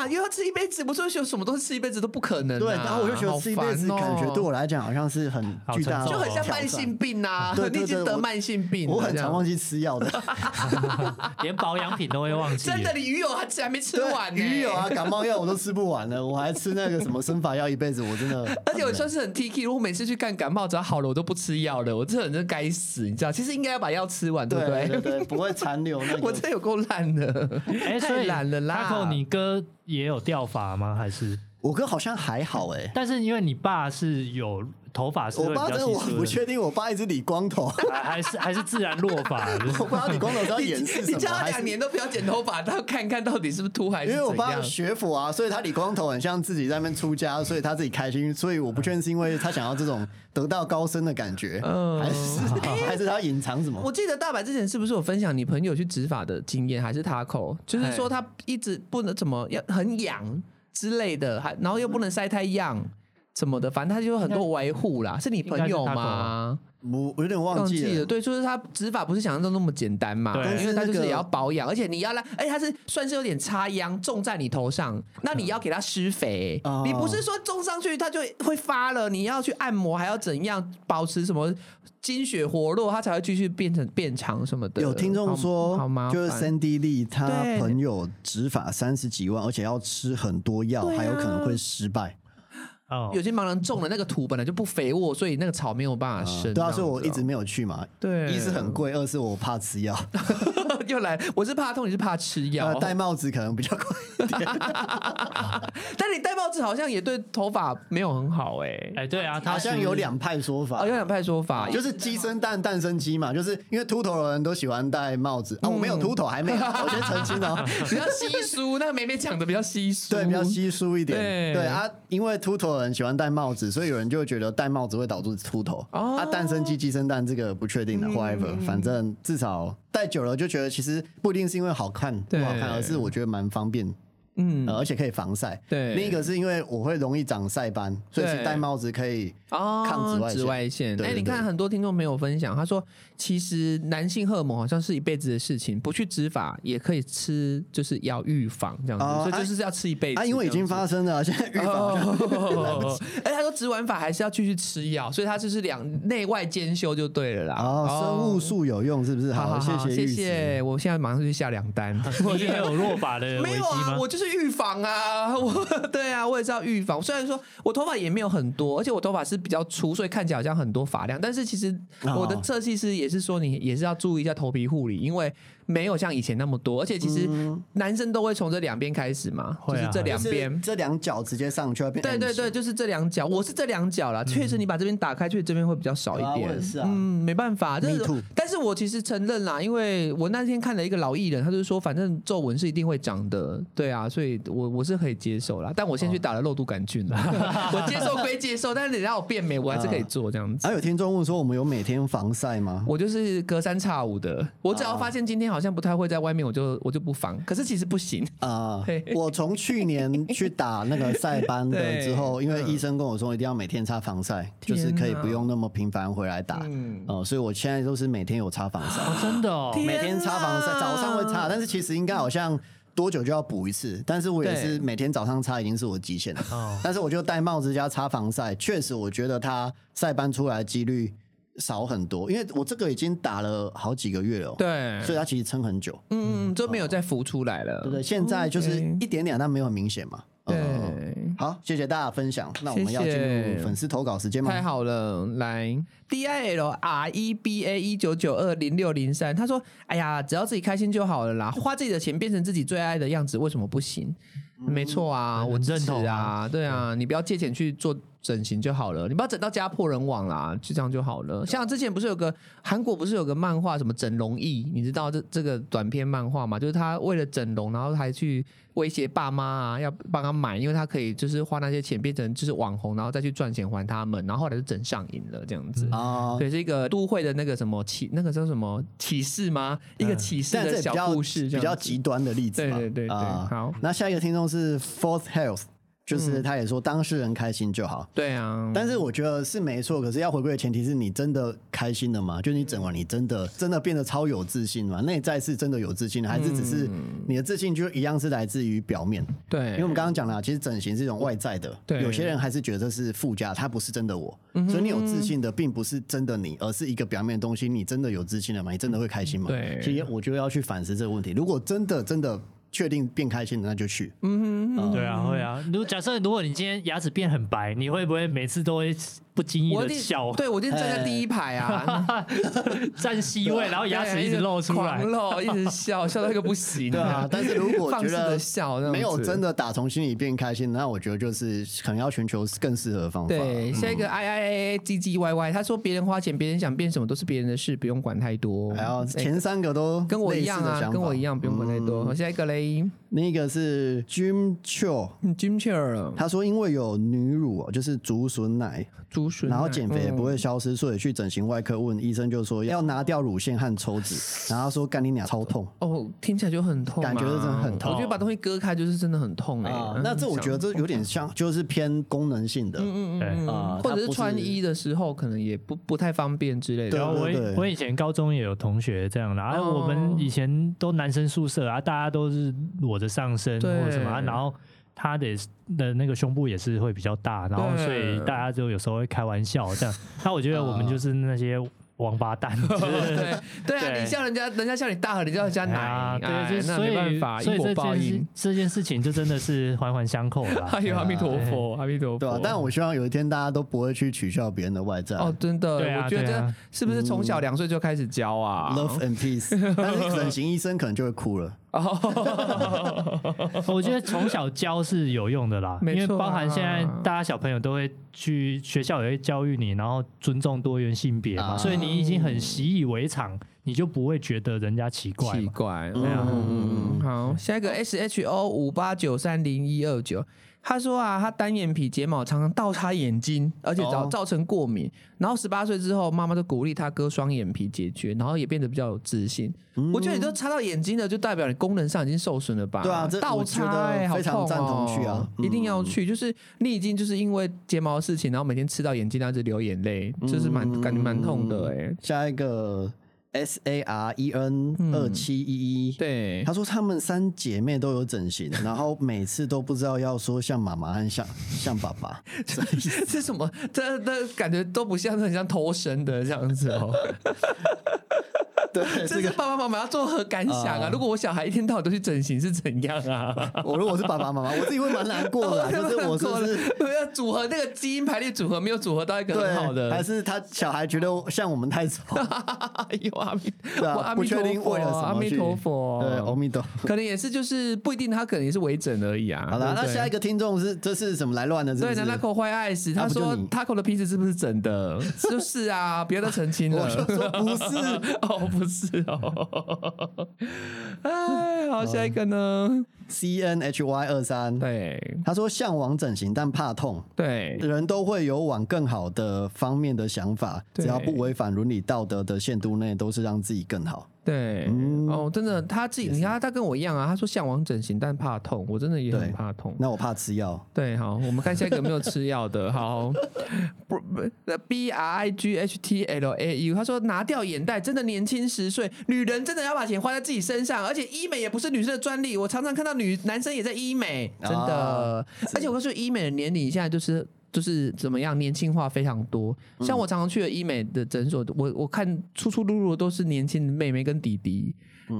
啊，又要吃一辈子，不是说什么东西吃一辈子都不可能、啊。对，然后我就觉得吃一辈子，感觉对我来讲好像是很巨大就很像慢性。病呐、对对你已得慢性病了，我很常忘记吃药的，连保养品都会忘记。真的，你鱼油还吃还没吃完呢、鱼油啊、感冒药我都吃不完了，我还吃那个什么生发药，一辈子我真的。而且我算是很 T K，如果每次去干感冒，只要好了我都不吃药了，我这人真该死，你知道？其实应该要把药吃完，对不对？对对对，不会残留那我个。这有够烂的，哎，所太以懒了啦。Taco，你哥也有掉发吗？还是？我哥好像还好哎，但是因为你爸是有头发是我爸真的我不确定，我爸一直理光头，还还是还是自然落发。我不知道理光头是要掩饰什么，你叫他两年都不要剪头发，他要看看到底是不是秃还是因为我爸。学佛啊，所以他理光头很像自己在那边出家，所以他自己开心。所以我不确定是因为他想要这种得道高僧的感觉，嗯还是 还是他隐藏什么？我记得大白之前是不是有分享你朋友去植发的经验，还是他口？就是说他一直不能怎么要很痒之类的，还然后又不能晒太阳什么的，反正他就有很多维护啦。是你朋友吗？我我有点忘忘记了，记了。对，就是他执法不是想象中那么简单嘛，对因为他就但是也要保养，而且你要来，而且他是算是有点插秧种在你头上，那你要给他施肥，哦你不是说种上去它就会发了，你要去按摩，还要怎样保持什么精血活络，它才会继续变成变长什么的。有听众好说好麻，烦就是 Sandy Lee 他朋友执法三十几万，而且要吃很多药，还有可能会失败。哦有些盲人种的那个土本来就不肥沃，所以那个草没有办法生。对啊，所以我一直没有去嘛。对一是很贵，二是我怕吃药，哦 又来，我是怕痛，你是怕吃药呃，。戴帽子可能比较贵。但你戴帽子好像也对头发没有很好哎、哎，对啊，他好像有两派说法哦，有，两派说法，就是鸡生蛋，蛋生鸡嘛，就是因为秃头的人都喜欢戴帽子啊。我没有秃头，还没有，我先澄清哦。比较稀疏，那个梅梅讲的比较稀疏，对，比较稀疏一点。对对啊，因为秃头的人喜欢戴帽子，所以有人就会觉得戴帽子会导致秃头。哦啊，蛋生鸡，鸡生蛋，这个不确定的。However，反正至少戴久了就觉得其实不一定是因为好看不对好看，而是我觉得蛮方便。嗯呃而且可以防晒。对另一个是因为我会容易长晒斑，所以是戴帽子可以哦，抗紫外线紫外线。哎、你看很多听众朋友分享，他说其实男性荷尔蒙好像是一辈子的事情，不去植发也可以吃，就是要预防这样子，哦所以就是要吃一辈子。啊，因为已经发生了，现在预防 哎，他说植完发还是要继续吃药，所以他就是两内外兼修就对了啦。哦，生物素有用是不是？好好好，谢谢玉子谢，我现在马上去下两单。你也有落发的危机 没有啊，吗？我就是预防啊，我对啊，我也是要预防。虽然说我头发也没有很多，而且我头发是比较粗，所以看起来好像很多发量，但是其实我的哦设计师也是说，你也是要注意一下头皮护理，因为没有像以前那么多，而且其实男生都会从这两边开始嘛，就是这两就是边。这两脚直接上去要变。对对对，就是这两脚，我是这两脚啦。确实，你把这边打开，确实这边会比较少一啊点。嗯，没办法，但是但是我其实承认啦，因为我那天看了一个老艺人，他就说，反正皱纹是一定会长的，对啊，所以我我是可以接受啦。但我先去打了肉毒杆菌了，我接受归接受，但是你让我变美，我还是可以做这样子。还有听众问说，我们有每天防晒吗？我就是隔三差五的，我只要发现今天好像不太会在外面，我就我就不防。可是其实不行，啊、嘿我从去年去打那个晒斑的 之后，因为医生跟我说一定要每天擦防晒，就是可以不用那么频繁回来打。嗯哦、所以我现在都是每天有擦防晒，哦，真的哦，每天擦防晒，早上会擦，但是其实应该好像。多久就要补一次？但是我也是每天早上擦，已经是我极限了。哦但是我就戴帽子加擦防晒，确实我觉得它晒斑出来的几率少很多，因为我这个已经打了好几个月了哦，对，所以它其实撑很久。嗯，嗯，就没有再浮出来了。对？现在就是一点点，但没有很明显嘛。对嗯好，谢谢大家分享。那我们要进入粉丝投稿时间吗？太好了，来 D I L R E B A 一九九二零六零三，他说：“哎呀，只要自己开心就好了啦，花自己的钱变成自己最爱的样子，为什么不行？”没错啊，很我支持认同啊，啊对啊，你不要借钱去做整形就好了，你不要整到家破人亡啦，就这样就好了。像之前不是有个韩国不是有个漫画什么整容艺，你知道这这个短篇漫画吗？就是他为了整容，然后还去威胁爸妈啊，要帮他买，因为他可以就是花那些钱变成就是网红，然后再去赚钱还他们，然后后来就整上瘾了这样子。哦，对，是一个都会的那个什么启，那个叫什么启示吗？一个启示的小故事，比较极端的例子。对对对对啊好那下一个听众是 Fourth Health，就是他也说当事人开心就好。对啊，但是我觉得是没错，可是要回归的前提是你真的开心了吗？就是你整完，你真的真的变得超有自信吗？内在是真的有自信的，还是只是你的自信就一样是来自于表面？对，因为我们刚刚讲了，其实整形是一种外在的，对有些人还是觉得这是附加，他不是真的我，所以你有自信的并不是真的你，而是一个表面的东西。你真的有自信了吗？你真的会开心吗？对其实我觉得要去反思这个问题。如果真的真的确定变开心的，那就去。嗯对啊，会啊。如果假设如果你今天牙齿变很白，你会不会每次都会不经意的笑，对我一定站在第一排啊，站 C 位，然后牙齿一直露出来。露，一直笑，笑到一个不行。对啊，但是如果觉得笑，没有真的打从心里变开心，那我觉得就是可能要寻求更适合的方法。对，下一个 I I A A G G Y Y，他说别人花钱，别人想变什么都是别人的事，不用管太多。还要哎前三个都跟我一样啊，跟我一样，不用管太多。下一个嘞那个是 Jim Cho，嗯，Jim Chair 他说因为有女乳哦，就是竹笋奶，竹笋，然后减肥也不嗯会消失，所以去整形外科问医生，就说要拿掉乳腺和抽脂，然后他说干你俩超痛。哦，听起来就很痛啊，感觉是真的很痛我觉得把东西割开就是真的很痛哎、那这我觉得这有点像，就是偏功能性的，嗯嗯嗯啊嗯，或者是穿衣的时候可能也不不太方便之类对的。然后我以我以前高中也有同学这样的，啊，哦我们以前都男生宿舍啊，大家都是裸着上身或对者什么，啊然后他的的那个胸部也是会比较大，然后所以大家就有时候会开玩笑这样。那我觉得我们就是那些王八蛋，对 对啊，你笑人家，人家笑你大河，你就要加奶，啊，对，就所以没办法，因果所以这件报应事。这件事情就真的是环环相扣啦。哎呦，阿弥陀佛，阿弥陀佛。对啊、但我希望有一天大家都不会去取笑别人的外在。哦，真的，对啊我觉得是不是从小两岁就开始教啊 Love and peace，但是整形医生可能就会哭了。我觉得从小教是有用的啦，因为没错啊。包含现在大家小朋友都会去学校也会教育你，然后尊重多元性别嘛，啊。所以你已经很习以为常，你就不会觉得人家奇怪奇嘛。怪，对啊，嗯，好，下一个 S H O 五八九三零一二九，他说啊，他单眼皮睫毛常常倒插眼睛，而且造哦造成过敏。然后十八岁之后，妈妈就鼓励他割双眼皮解决，然后也变得比较有自信。我觉得你都插到眼睛了，就代表你功能上已经受损了吧？对啊这倒插哎，好非常痛赞同去啊哦一定要去。就是你已经就是因为睫毛的事情，然后每天吃到眼睛，然后就流眼泪，就是蛮感觉蛮痛的哎。下一个 S A R E N 二七一一，对他，说她们三姐妹都有整形，然后每次都不知道要说像妈妈和像像爸爸，这什么？这这感觉都不像，很像偷生的这样子哦。对，这是这个爸爸妈妈要作何感想啊？如果我小孩一天到晚都去整形是怎样啊？我如果是爸爸妈妈，我自己会蛮难过的啊，就是我是要组合那个基因排列组合没有组合到一个很好的，还。是他小孩觉得像我们太丑，有阿弥，对啊，我阿弥陀不确定佛为了什么去阿弥陀佛，对，阿弥陀佛。可能也是就是不一定，他可能也是微整而已啊。好了，那下一个。个听众是这是什么来乱的？对，是南大口坏爱死，他说 Taco 的鼻子是不是整的？就是啊，不要再澄清了。我说不是哦，不是哦。哎，好，下一个呢？C N H Y 二三，对。他说向往整形但怕痛，对。人都会有往更好的方面的想法，只要不违反伦理道德的限度内，都是让自己更好。对，嗯。哦，真的，他自己，你看他跟我一样啊，他说向往整形，但怕痛，我真的也很怕痛。那我怕吃药，对，好，我们看下一个有没有吃药的。好，不不，B R I G H T L A U，他说拿掉眼袋真的年轻十岁，女人真的要把钱花在自己身上，而且医美也不是女生的专利，我常常看到女男生也在医美，真的。啊而且我说医美的年龄现在就是。就是怎么样，年轻化非常多。像我常常去的医美的诊所，我我看出出入入的都是年轻的妹妹跟弟弟。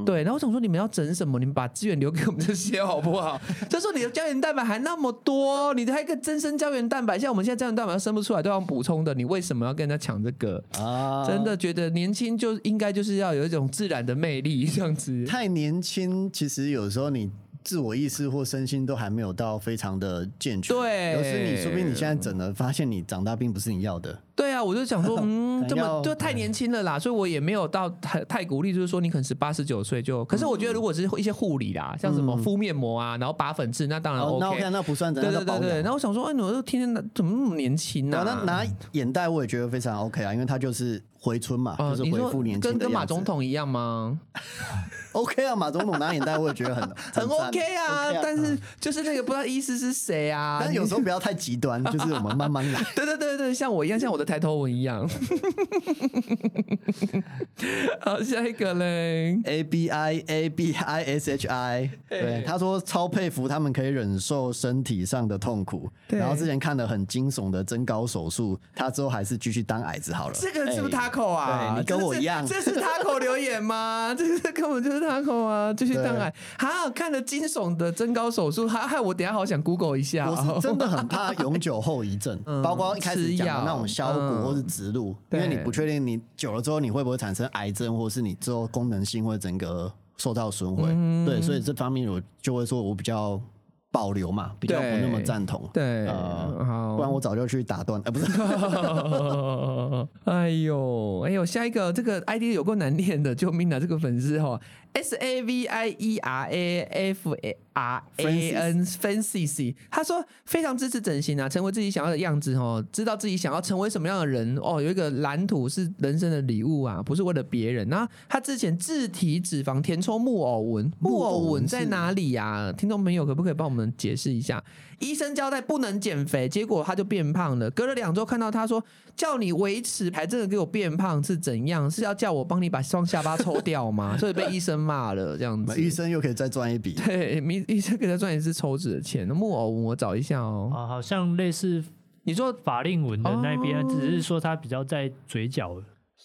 对，然后我想说，你们要整什么？你们把资源留给我们这些好不好？这时候你的胶原蛋白还那么多，你的还有一个增生胶原蛋白，像我们现在胶原蛋白都生不出来，都要补充的，你为什么要跟人家抢这个？啊，真的觉得年轻就应该就是要有一种自然的魅力，这样子。太年轻，其实有时候你自我意识或身心都还没有到非常的健全。对有时你说不定你现在整了，发现你长大并不是你要的。对啊，我就想说，嗯，这么就太年轻了啦，所以我也没有到太太鼓励，就是说你可能十八十九岁就。可是我觉得如果是一些护理啦，像什么敷面膜啊，然后拔粉刺，那当然哦，那 OK。那不算整，对那叫保养对对对，然后我想说，哎，我都天天怎么那么年轻呢、那拿眼袋我也觉得非常 OK 啊，因为它就是回春嘛，哦，就是你说恢复年轻跟跟马总统一样吗？OK 啊，马总统拿眼袋我也觉得很 很 OK 啊但是就是那个不知道医师是谁啊。但是有时候不要太极端，就是我们慢慢来。对对对对，像我一样，像我的抬头纹一样。好，下一个嘞。A B I A B I S H I，对，他说超佩服他们可以忍受身体上的痛苦。对然后之前看了很惊悚的增高手术，他之后还是继续当矮子好了。这个是不是哎 Taco 啊？对你跟我一样这是 Taco 留言吗？这个根本就是 Taco 啊！继续对当然，好看了惊悚的增高手术，还害我等下好想 Google 一下哦。我是 真的很怕永久后遗症，包括一开始讲的那种削嗯骨或是植入，因对为你不确定你久了之后你会不会产生癌症，或是你之后功能性会整个受到损毁。嗯对，所以这方面我就会说我比较保留嘛，比较不那么赞同。对，呃好，不然我早就去打断，呃，不是，哎呦，哎呦，下一个这个 ID 有够难念的，救命啊！这个粉丝哈，S A V I E R A F A R A N Fancy，他说非常支持整形啊，成为自己想要的样子哦，知道自己想要成为什么样的人哦，有一个蓝图是人生的礼物啊，不是为了别人。那他之前自体脂肪填充木偶纹，木偶纹在哪里呀、听众朋友可不可以帮我们解释一下？医生交代不能减肥，结果他就变胖了。隔了两周看到他说叫你维持，还真的给我变胖是怎样？是要叫我帮你把双下巴抽掉吗？所以被医生骂了这样子。医生又可以再赚一笔。对，医医生给他赚一次抽脂的钱。那木偶我找一下哦。啊，好像类似你说法令纹的那边，哦只是说他比较在嘴角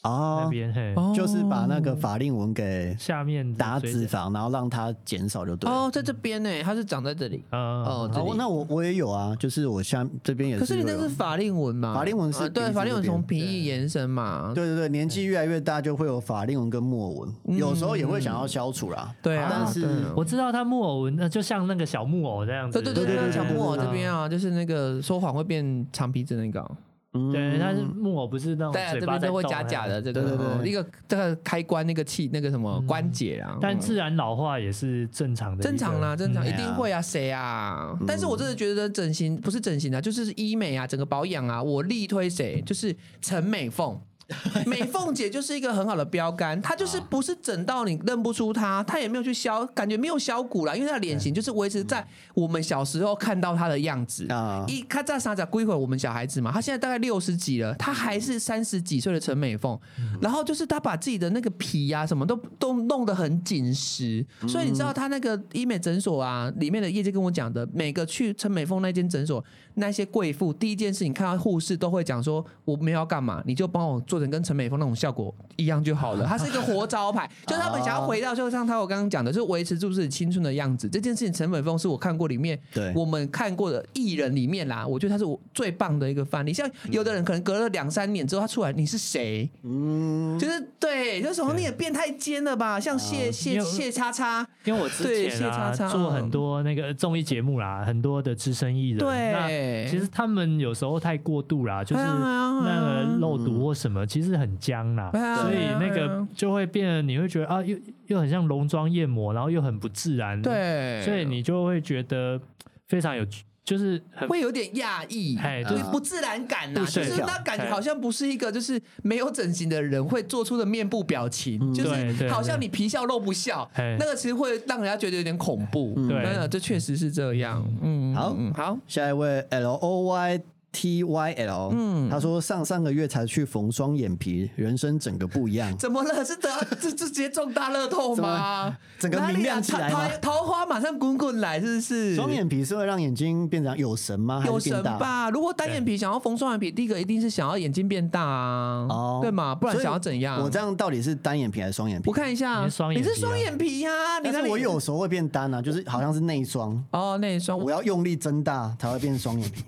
那哦，边，嘿，哦就是把那个法令纹给下面打，脂肪，然后让它减少就对了。哦，在这边呢，它是长在这里。呃，哦，这里哦，那我我也有啊，就是我下这边也是可是你。那是法令纹嘛？法令纹是啊对，法令纹从鼻翼延伸嘛。对对对，年纪越来越大，就会有法令纹跟木偶纹，有时候也会想要消除啦。对啊，但是啊我知道它木偶纹，那就像那个小木偶这样子。对对对对小木偶对这边啊，就是那个说谎会变长鼻子那个啊。对，但是木偶不是那种对这边都会动加假的，这个对对对哦一个这个开关那个气那个什么关节啊，嗯但自然老化也是正常的，正常啦，正常嗯一定会啊，谁啊？但是我真的觉得整形不是整形啊，就是医美啊，整个保养啊，我力推谁？就是陈美凤。美凤姐就是一个很好的标杆，她就是不是整到你认不出她，她也没有去削，感觉没有削骨啦，因为她的脸型就是维持在我们小时候看到她的样子。啊。一她在傻傻归回我们小孩子嘛，她现在大概六十几了，她还是三十几岁的陈美凤，然后就是她把自己的那个皮呀、什么都都弄得很紧实，所以你知道她那个医美诊所啊，里面的业界跟我讲的，每个去陈美凤那间诊所，那些贵妇第一件事情看到护士都会讲说，我没有要干嘛，你就帮我做成跟陈美凤那种效果一样就好了。它是一个活招牌，就是他们想要回到，就像他我刚刚讲的，就是维持住自己青春的样子。这件事情，陈美凤是我看过里面对我们看过的艺人里面啦，我觉得他是我最棒的一个范例。像有的人可能隔了两三年之后，他出来你是谁？嗯，就是对，就是说你也变太尖了吧，像谢谢谢叉叉，因为我之对前啊谢叉叉做很多那个综艺节目啦，很多的资深艺人，对其实他们有时候太过度啦，就是那个漏毒或什么，其实很僵啦，所以那个就会变得你会觉得啊，又又很像浓妆艳抹，然后又很不自然，，对，所以你就会觉得非常有，就是很会有点讶异，就是不自然感呐、就是那感觉哎好像不是一个就是没有整形的人会做出的面部表情，就是好像你皮笑肉不笑，哎那个其实会让人家觉得有点恐怖。对。那这确实是这样。嗯，好嗯好，下一位 L O Y T Y L，嗯，他说上上个月才去缝双眼皮，人生整个不一样。怎么了？是得这这直接中大乐透吗？整个明亮起来桃花马上滚滚来，是不是？双眼皮是会让眼睛变成有神吗？有神？吧？如果单眼皮想要缝双眼皮，第一个一定是想要眼睛变大啊，哦对吗？不然想要怎样？我这样到底是单眼皮还是双眼皮？我看一下，你是双眼皮啊你是双眼皮呀、但是我有时候会变单啊，就是好像是内双，哦，内双我要用力增大才会变双眼皮。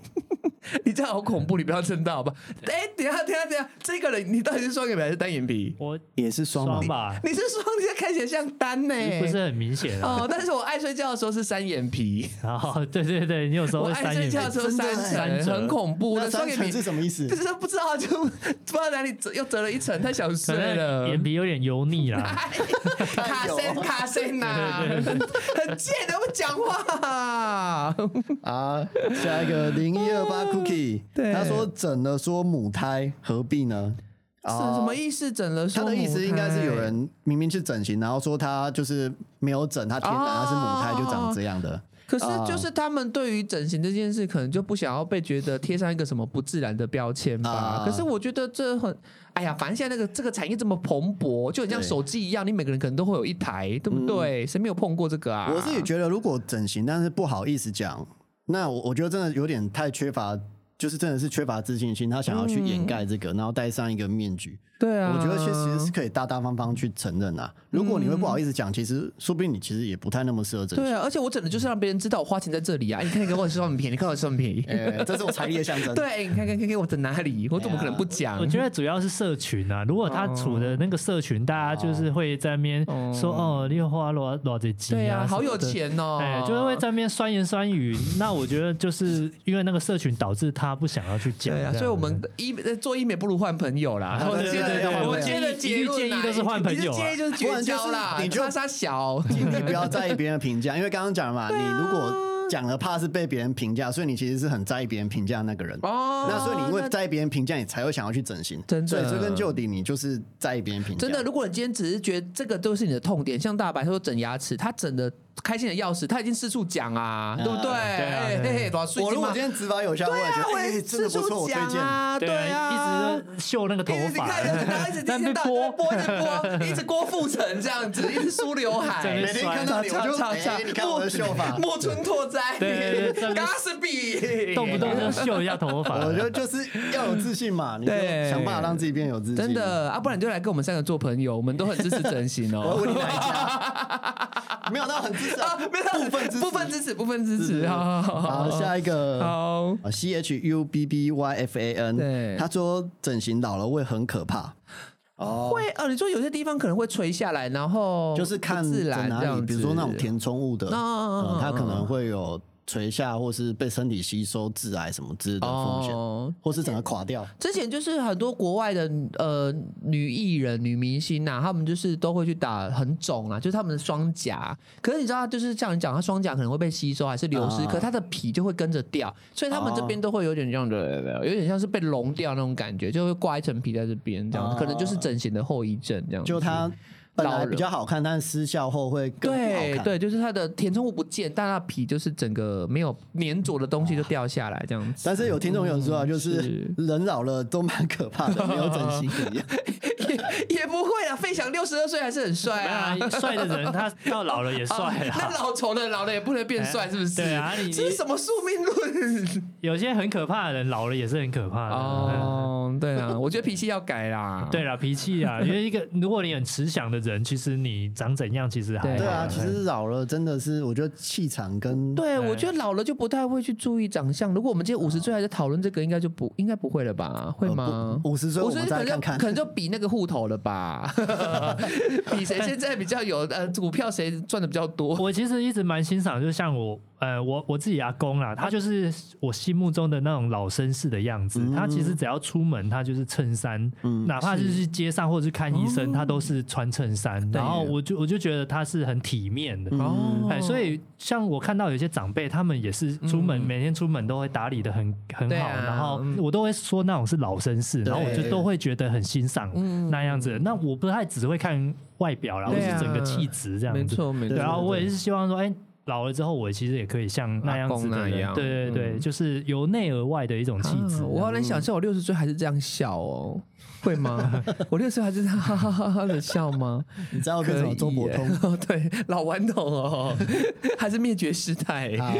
你这样好恐怖，你不要撑到好吧？哎、等一下，等一下，等一下，这个人你到底是双眼皮还是单眼皮？我也是双？吧，你是双，你这看起来像单呢、不是很明显啊。哦，但是我爱睡觉的时候是三眼皮，然后对对对，你有时候我爱会三眼皮睡觉的时候三层，很恐怖。我那的双眼皮是什么意思就？是不知道，就不知道哪里折又折了一层，太想可睡了。眼皮有点油腻啦。卡森卡森呐，很贱的不讲话。啊，下一个零一二八 Cookie，对他说整了说母胎何必呢？是什么意思？整了说他的意思应该是有人明明去整形，然后说他就是没有整，他天然他是母胎就长这样的。可是啊就是他们对于整形这件事，可能就不想要被觉得贴上一个什么不自然的标签吧。啊可是我觉得这很，哎呀，反正现在那个这个产业这么蓬勃，就很像手机一样，你每个人可能都会有一台，对不对？谁没有碰过这个啊？我自己觉得，如果整形但是不好意思讲，那我我觉得真的有点太缺乏，就是真的是缺乏自信心。他想要去掩盖这个，然后戴上一个面具。对啊，我觉得其实是可以大大方方去承认啊。如果你会不好意思讲，其实说不定你其实也不太那么适合整形。对啊，而且我整的就是让别人知道我花钱在这里啊！哎你看，你看我双眼皮，你看我双眼皮。哎，这是我财力的象征。对，你看看看看我整哪里，我怎么可能不讲？我觉得主要是社群啊，如果他处的那个社群，大家就是会在那边说哦，你有花多多少钱对啊，啊，好有。钱哦！哎，就是会在那边酸言酸语，那我觉得就是因为那个社群导致他不想要去讲。对啊，所以我们医呃做医美不如换朋友啦。对对我觉得对要换朋友我觉得结论一律建议都是换朋友就是绝交啦，你就叉叉小。你不要在意别人的评价，因为刚刚讲了嘛，你如果讲了怕是被别人评价，所以你其实是很在意别人评价的那个人。哦那所以你因为在意别人评价，你才会想要去整形。真的所以追根究底，你就是在意别人评价。真的，如果你今天只是觉得这个都是你的痛点，像大白他说整牙齿，他整的开心的要死，他已经四处讲啊，对不对？嘿我如果今天执法有效，我对啊，也觉得我也哎，真的四处不错，我推荐。讲啊，对对啊，一直秀那个头发，一直一直 一播播，一直播，一直郭富城这样子，一直梳刘海，每天看到你，我就哎，你看我的秀发，莫村拓哉，对对对在那边 Gatsby，动不动就秀一下头发。我觉得就是要有自信嘛，你就对想办法让自己变有自信。真，的啊，不然你就来跟我们三个做朋友，我们都很支持整形哦。问你哪一家？没有到很支持啊，没有部分支持，部分支持，部分支持。好好好，下一个。好，啊，C H U B B Y F A N，对。他说整形老了会很可怕。哦，会哦，你说有些地方可能会垂下来，然后就是看不自然在哪里，这样，比如说那种填充物的，哦嗯嗯嗯，它可嗯。能会有垂下或是被身体吸收致癌什么之类的风险，哦，或是整个垮掉。之前就是很多国外的呃女艺人、女明星呐、她们就是都会去打很肿啊，就是她们的双颊。可是你知道，就是像你讲，她双颊可能会被吸收还是流失，啊可她的皮就会跟着掉，所以她们这边都会有点这样的，有点像是被融掉那种感觉，就会挂一层皮在这边，这样、啊可能就是整形的后遗症这样子。就它本来老了比较好看，但是失效后会更好看。对对，就是它的填充物不见，但它皮就是整个没有粘着的东西就掉下来这样子。但是有听众有说啊，就是是人老了都蛮可怕的，没有整形一样。也也不会啊，费翔六十二岁还是很帅啊。啊，帅的人他到老了也帅啊 那。老丑的老了也不能变帅，哎是不是？对啊你这是什么宿命论？有些很可怕的人老了也是很可怕的。嗯哦，对啊，我觉得脾气要改啦。对啦，脾气啊，因为一个如果你很慈祥的人，其实你长怎样其实还对对啊，其实老了真的是，我觉得气场跟对，哎我觉得老了就不太会去注意长相。如果我们今天五十岁还在讨论这个，应该就不应该不会了吧？会吗？五十岁我我觉得可能就们再看看可。能就比那个户头了吧，比谁现在比较有呃股票谁赚的比较多。我其实一直蛮欣赏，就像我呃我我自己阿公啦，他就是我心目中的那种老绅士的样子。他其实只要出门，他就是衬衫，哪怕是去街上或者是看医生，他都是穿衬衫。然后我就我就觉得他是很体面的。哦哎，所以像我看到有些长辈，他们也是出门、每天出门都会打理的很很好，啊然后我都会说那种是老绅士，然后我就都会觉得很欣赏那样子。那我不太只会看外表啦，我对啊是整个气质这样子。没错没错，然后我也是希望说，哎、老了之后，我其实也可以像那样子的人，那样对对对，就是由内而外的一种气质。啊我好难想象我六十岁还是这样笑哦，会吗？我六十岁还是哈哈哈哈的笑吗？你知道为什么周伯通？对，老顽童哦，还是灭绝师太？啊，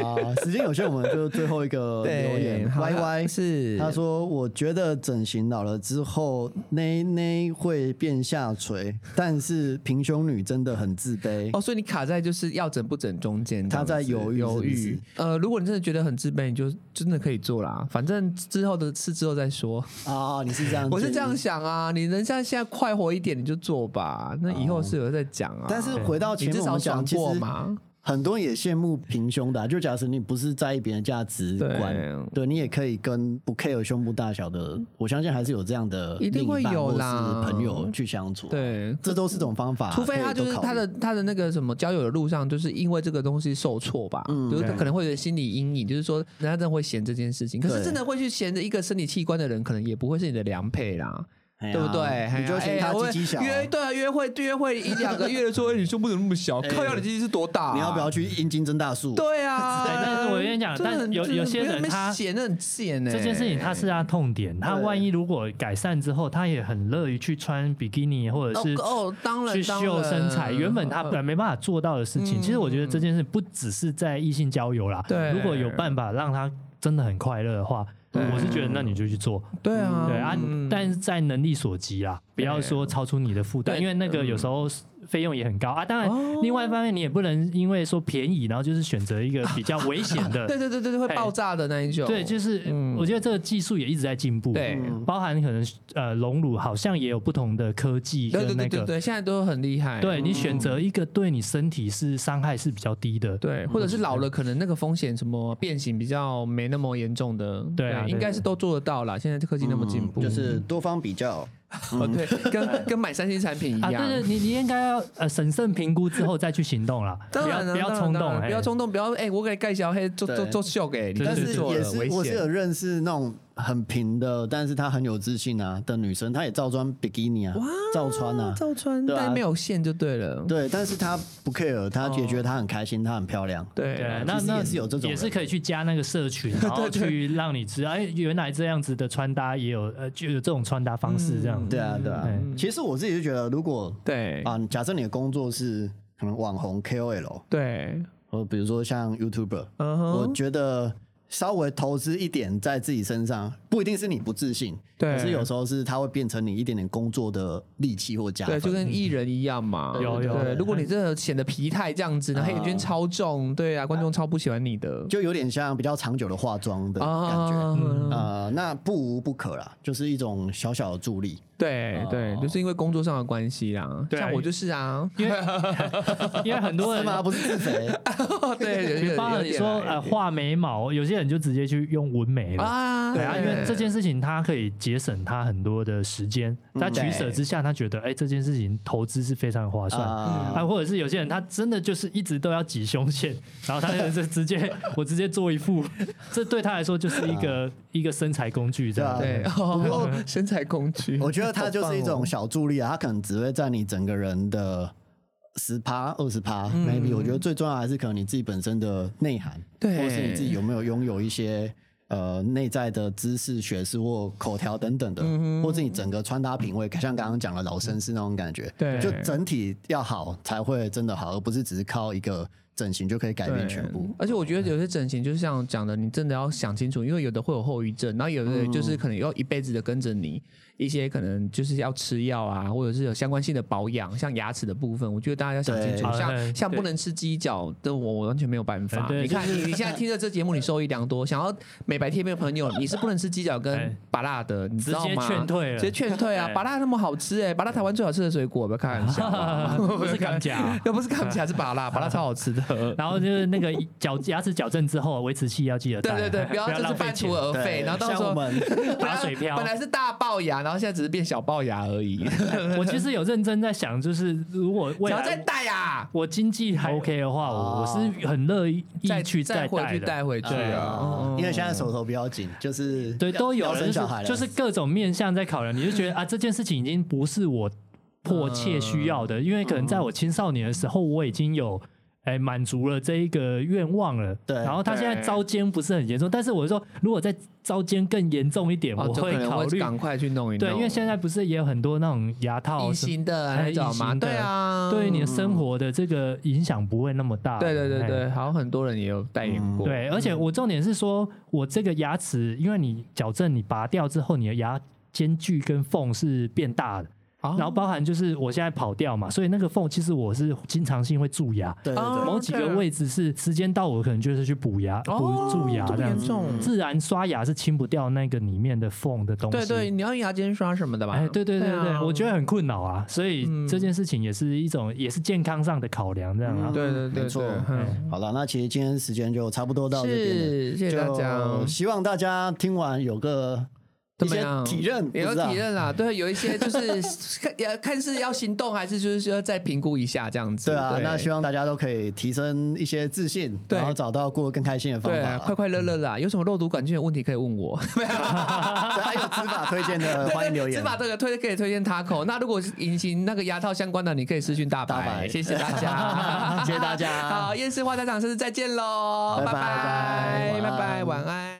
时间有限，我们就最后一个留言好，Y Y 是他说：“我觉得整形老了之后，内内会变下垂，但是平胸女真的很自卑。哦，所以你卡在就是要整不整中间，他在犹豫犹豫。呃，如果你真的觉得很自卑，你就真的可以做啦，反正之后的事之后再说。啊，你是这样？我是这样，想啊，你人家现在快活一点，你就做吧，那以后是有在讲啊。但是回到前面我你至少爽们讲，过嘛。很多人也羡慕平胸的啊、就假设你不是在意别人的价值观，对对你也可以跟不 care 胸部大小的，我相信还是有这样的一定会有啦朋友去相处。，对，这都是种方法，除非他就是他的他的那个什么交友的路上，就是因为这个东西受挫吧，嗯就是他可能会有心理阴影，就是说人家真的会嫌这件事情，可是真的会去嫌着一个生理器官的人，可能也不会是你的良配啦。对不对？你就嫌他鸡鸡小啊、约对啊，约会约会一两个月的说，哎你胸部怎么那么小？哎靠，要你鸡鸡是多大啊？你要不要去阴茎增大术？对啊，对但是我跟你讲真的但有有些人他显得很贱呢。这件事情他是他痛点，他万一如果改善之后，他也很乐于去穿比基尼或者是哦哦，当然去秀身材，原本他嗯本来没办法做到的事情。其实我觉得这件事不只是在异性交友啦，对如果有办法让他真的很快乐的话，我是觉得那你就去做，对啊，对啊嗯，但是在能力所及啊，不要说超出你的负担，因为那个有时候费用也很高啊。当然哦，另外一方面你也不能因为说便宜，然后就是选择一个比较危险的 对。对对对对，会哎爆炸的那一种。对，就是嗯我觉得这个技术也一直在进步，对包含可能呃隆乳好像也有不同的科技对跟那个，对对对对，现在都很厉害。对你选择一个对你身体是伤害是比较低的，对，或者是老了，可能那个风险什么变形比较没那么严重的，对啊对应该是都做得到啦。现在科技那么进步，就是多方比较。哦，对，跟跟买三星产品一啊，样。对对，你你应该要呃审慎评估之后再去行动啦，不当然了要不要冲动，不要冲动，不要哎，我给你盖小黑做做做秀给你，但是也是我是有认识那种很平的，但是她很有自信啊的女生，她也照穿比基尼啊，照穿啊，照穿，对啊。但没有线就对了。对，但是她不 care，她也哦觉得她很开心，她很漂亮。对对，那那其实也是有这种也是可以去加那个社群，然后去让你知道，哎，原来这样子的穿搭也有呃，就有这种穿搭方式这样。对啊，对啊。嗯。其实我自己就觉得，如果对。啊，假设你的工作是可能网红 KOL，对，呃比如说像 YouTuber，嗯哼，我觉得稍微投资一点在自己身上，不一定是你不自信，对可是有时候是它会变成你一点点工作的利器或加对，就。跟艺人一样嘛。有有对，如果你真的显得疲态这样子，然后黑眼圈超重，对啊，观众超不喜欢你的就有点像比较长久的化妆的感觉，啊。呃，那不无不可啦，就是一种小小的助力。对对，就是因为工作上的关系啦。对啊像我就是啊，因为 因为很多人是吗？不是自肥，对，有点包括你说呃画眉毛，有些人就直接去用纹眉了。啊，对啊，因为这件事情他可以节省他很多的时间，在取舍之下，他觉得哎、这件事情投资是非常划算。啊啊，或者是有些人他真的就是一直都要挤胸线，然后他就是直接 我直接做一副，这对他来说就是一个一个身材工具这样。对对，哦，身材工具，我觉得它就是一种小助力啊，它可能只会在你整个人的十趴、二十趴嗯，maybe。我觉得最重要还是可能你自己本身的内涵，对或是你自己有没有拥有一些呃内在的知识、学识或口条等等的，嗯或者你整个穿搭品味，像刚刚讲的老绅士那种感觉，对就整体要好才会真的好，而不是只是靠一个整形就可以改变全部。而且我觉得有些整形就是像讲的，你真的要想清楚，因为有的会有后遗症，然后有的人就是可能要一辈子的跟着你。一些可能就是要吃药啊，或者是有相关性的保养，像牙齿的部分，我觉得大家要想清楚。像像不能吃鸡脚的我，我完全没有办法。你看你你现在听着这节目，你受益良多。想要美白贴片的朋友，你是不能吃鸡脚跟哎拔辣的，你知道直接？劝退了直接劝退啊！哎拔辣那么好吃哎，拔辣台湾最好吃的水果，不要开玩笑啊，不是钢架。又不是看不起来，是拔辣，拔辣超好吃的。然后就是那个矫牙齿矫正之后，维持器要记得带，对对对，不要就是半途。而废，然后到时候像我们 打水漂本来是大龅牙，然后现在只是变小龅牙而已。我其实有认真在想，就是如果未只要再来戴呀，我经济还 OK 的话，我我是很乐意再去再回去带回去啊。嗯因为现在手头比较紧，就是对，都有就是生小孩了，就是各种面向在考量，你就觉得啊，这件事情已经不是我迫切需要的，因为可能在我青少年的时候，我已经有。哎，满足了这一个愿望了。对然后他现在对招奸不是很严重，但是我说，如果再招奸更严重一点，哦，我会考虑。赶快去弄一弄。对，因为现在不是也有很多那种牙套隐形的哎那种嘛，隐形的对啊，对你的生活的这个影响不会那么大。对对对哎对，好像很多人也有代言过。对，而且我重点是说，我这个牙齿，因为你矫正你拔掉之后，你的牙间距跟缝是变大的，哦，然后包含就是我现在跑掉嘛，所以那个缝其实我是经常性会蛀牙，对对哦对，某几个位置是时间到，我可能就是去补牙、哦补蛀牙这样子。自然刷牙是清不掉那个里面的缝的东西。对对，你要牙尖刷什么的吧？哎，对对对对，啊我觉得很困扰啊，所以嗯这件事情也是一种，也是健康上的考量，这样啊。对对对没错嗯好了，那其实今天时间就差不多到这边谢谢大家。希望大家听完有个怎么样？体认，也有体认啦，对，有一些就是 看要看是要行动还是就是说再评估一下这样子。对啊，那希望大家都可以提升一些自信，对然后找到过得更开心的方对啊，法。快快乐乐啦，有什么肉毒杆菌的问题可以问我。对，还有执法推荐的，欢迎留言只。把这个推可以推荐 Taco。那如果是隐形那个牙套相关的，你可以私讯大白。大白谢谢大家，谢谢大家好，夜市花家长，下次再见喽，拜拜拜拜，晚安。